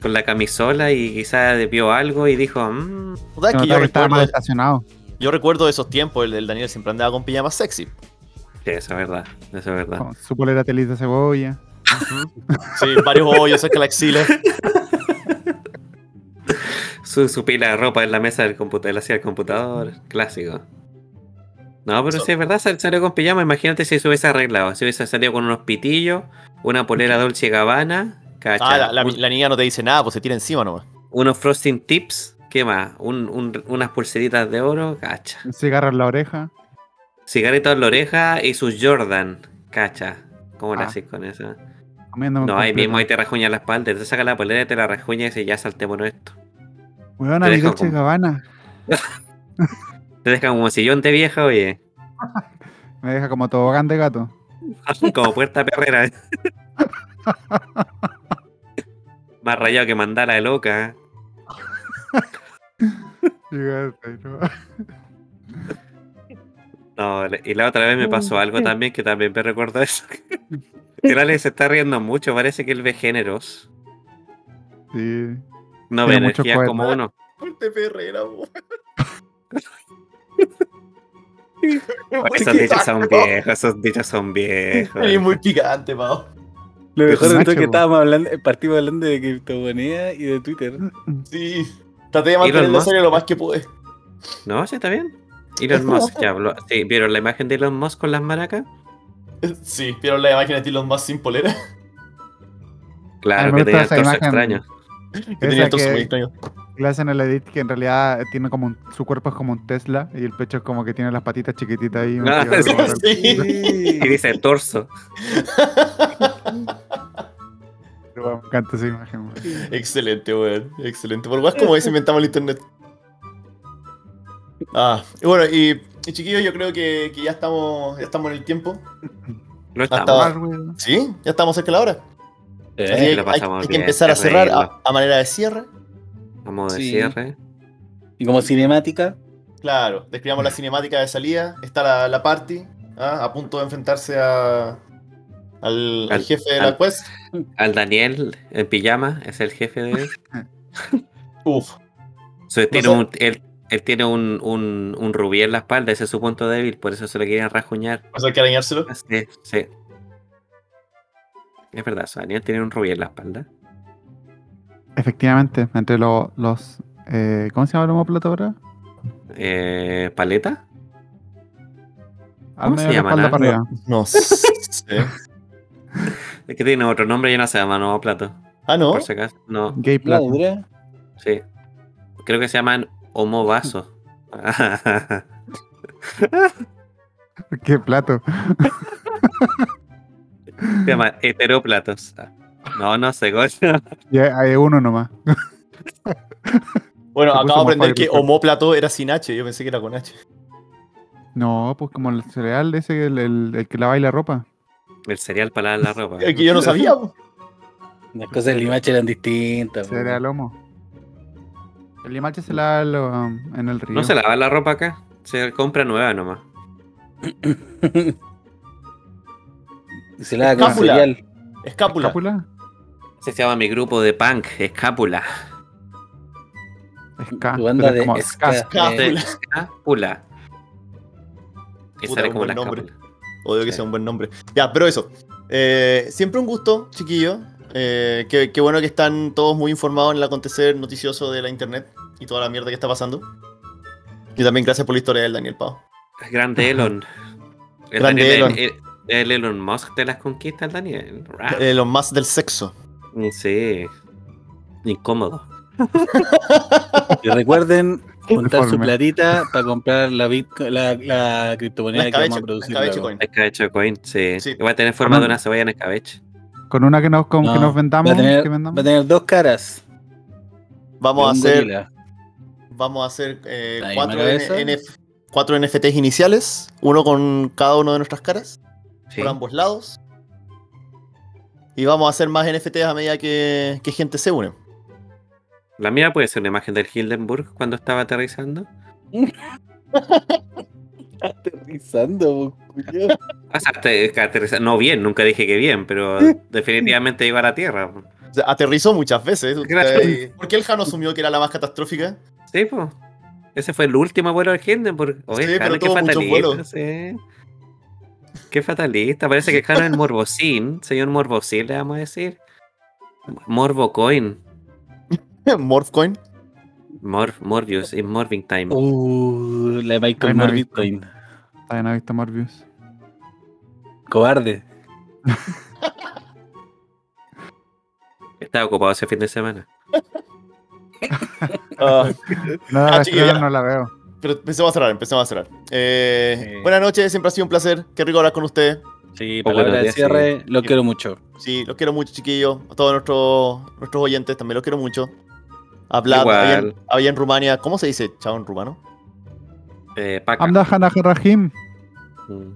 Con la camisola y quizás vio algo y dijo, "Mm, ¿Verdad? Se que yo que recuerdo, estacionado. yo recuerdo de esos tiempos, el, el Daniel siempre andaba con pijamas sexy. sí, eso es verdad, eso es verdad. Con su polera telita de cebolla. Sí, varios hoyos cerca de la axila. Su, su pila de ropa en la mesa del computador, hacia el computador, clásico. No, pero So- sí, es verdad, sal- salió con pijama. Imagínate si se hubiese arreglado. Si hubiese salido con unos pitillos, una polera Dolce Gabbana, Cacha. Ah, la, la- Un- la niña no te dice nada, pues se tira encima nomás. unos frosting tips. ¿Qué más? Un- un- unas pulseritas de oro. Cacha. Un cigarro en la oreja. Cigarrito en la oreja y sus Jordan. Cacha. ¿Cómo le Ah. haces con eso? No, ahí mismo ahí te rajuña la espalda. Te saca la polera y te la rajuña y dice, ya saltémonos esto. Weón, a mi deja Dolce Gabbana. Te dejan como sillón de vieja, oye. Me deja como tobogán de gato. como puerta perrera. Más rayado que mandala de loca. Llegaste, ¿no? No, y la otra vez me pasó algo también que también me recordó eso. Lale se está riendo mucho, parece que él ve géneros. Sí. No ve poder. como uno. Fuerte perrera, po. Esos dichos son viejos, esos dichos son viejos. Es muy picante, pao. Lo mejor de todo es que estábamos hablando, partimos hablando de criptomonedas y de Twitter. Sí. Traté de mantenerlo Musk. serio lo más que pude. No, sí, está bien. Elon Musk, ya habló. Sí, ¿vieron la imagen de Elon Musk con las maracas? Sí, pero la imagen de Elon Musk sin polera. Claro, Ah, me que tenía torso imagen. extraño. Que tenía el torso que-. Le hacen el edit que en realidad tiene como un- su cuerpo es como un Tesla y el pecho es como que tiene las patitas chiquititas ahí. Ah, sí, el-. Y dice torso. Pero Me encanta esa imagen. weón. Excelente, weón. Excelente. Por más como ese inventamos el internet. Ah, y bueno, y, y chiquillos, yo creo que, que ya estamos ya estamos en el tiempo. No Hasta- estamos. Weón. Sí, ya estamos cerca de la hora. Eh, Así que lo hay, pasamos hay que bien, empezar a cerrar a, a manera de cierre. Vamos de Sí. cierre. Y como cinemática, Claro, describamos la cinemática de salida. Está la, la party, ¿ah? a punto de enfrentarse a, al, al Al- jefe de al- la quest. Al Daniel en pijama, es el jefe de él. Uf, So, él, No tiene sé. un, él, él tiene un, un, un rubí en la espalda, ese es su punto débil, por eso se lo quieren rajuñar. vas a hay que arañárselo. Sí, sí. Es verdad, Daniel tiene un rubí en la espalda. Efectivamente, entre lo- los. eh, ¿Cómo se llama el homoplato ahora? Eh, ¿Paleta? Al ¿Cómo se la llama, para. No sé. Es que tiene otro nombre y no se llama nuevo plato. Ah, no. Por si acaso. No, Gay la plato. sí. Creo que se llaman homovaso. ¿Qué plato? se llaman heteróplatos. No, no sé. Ya hay uno nomás. Bueno, Se acabo de aprender que homóplato era sin H. Yo pensé que era con H. No, pues como el cereal ese, el, el- el que lava y la ropa. El cereal para lavar la ropa. Es que yo no sabía. po. Las cosas del Limache eran distintas. po. Cereal homo. El limache se lava en lo- en el río. No se lava la ropa acá. Se compra nueva nomás. Escápula. Escápula. Se llama mi grupo de punk, Escápula. Esca. Tu banda de como. Escápula. De Escápula. Puta, un buen la nombre. escápula. Odio que Sí. sea un buen nombre. Ya, pero eso. Eh, siempre un gusto, chiquillo. Eh, qué, qué bueno que están todos muy informados en el acontecer noticioso de la internet y toda la mierda que está pasando. Y también gracias por la historia del Daniel Pau. Grande Elon. El Grande Daniel- Elon. El, el Elon Musk de las conquistas, Daniel. Rah. Eh, los más del sexo. Sí. Incómodo. Y recuerden juntar su platita para comprar la, bitco- la, la criptomoneda La que vamos a producir. escabeche luego. coin. Escabeche coin, sí. Sí. Va a tener forma de una cebolla en escabeche. Con una que nos, con, que No, nos vendamos. va, a tener, que va vendamos. a tener dos caras. Vamos a hacer, gorila. vamos a hacer eh, cuatro, NF cuatro NFTs iniciales. Uno con cada uno de nuestras caras. Sí. Por ambos lados. Y vamos a hacer más NFTs a medida que, que gente se une. La mía puede ser una imagen del Hildenburg cuando estaba aterrizando. Aterrizando. O sea, que aterriza- No bien, nunca dije que bien, pero definitivamente llegó a la Tierra. O sea, aterrizó muchas veces. Usted- ¿Por qué el Jano asumió que era la más catastrófica? Sí, pues. Ese fue el último vuelo del Hindenburg. Oye, Sí, Jano, pero qué tuvo muchos vuelos. sí. Qué fatalista. Parece que Jano es el Morbocín. Señor Morbocín, le vamos a decir. Morbocoin. Morphcoin. Mor Morbius y Morbing Time. Uh, no he Moore visto. Bitcoin. Todavía no he visto Morbius. Cobarde. Estaba ocupado ese fin de semana. Ah, No, Ah, no la veo. Pero empecemos a cerrar, empecemos a cerrar. Eh, Sí. Buenas noches, siempre ha sido un placer. Qué rico hablar con ustedes. Sí, Oh, palabra de cierre, lo quiero mucho. Sí, los quiero mucho, chiquillos. A todos nuestros, nuestros oyentes también los quiero mucho. Hablad allá en, Rumania. ¿Cómo se dice chao en rumano? Eh, Paca. Rahim. Mm.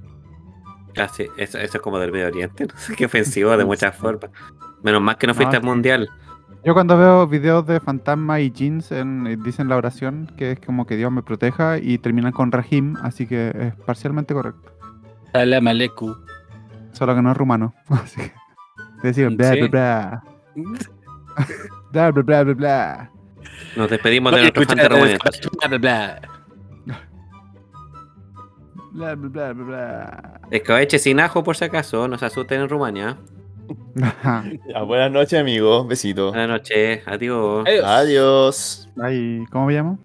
Ah, sí, eso, eso es como del Medio Oriente. No sé qué ofensivo de muchas formas. Menos mal que no fuiste No, al sí. mundial. Yo cuando veo videos de fantasma y jeans en- eh, dicen la oración que es como que Dios me proteja y terminan con Rahim, así que es parcialmente correcto. Salam aleikum. Solo que no es rumano. Así que decir bla ¿Sí? bla bla. Bla bla bla bla bla. Nos despedimos de nuestro escucha, fan de Rumania. bla, bla, bla. Bla bla bla bla bla. Escabeche sin ajo, por si acaso. No se asusten en Rumania. Ya, buenas noches, amigos. Besitos. Buenas noches. Adiós. Adiós. Adiós. Ay, ¿cómo me llamo?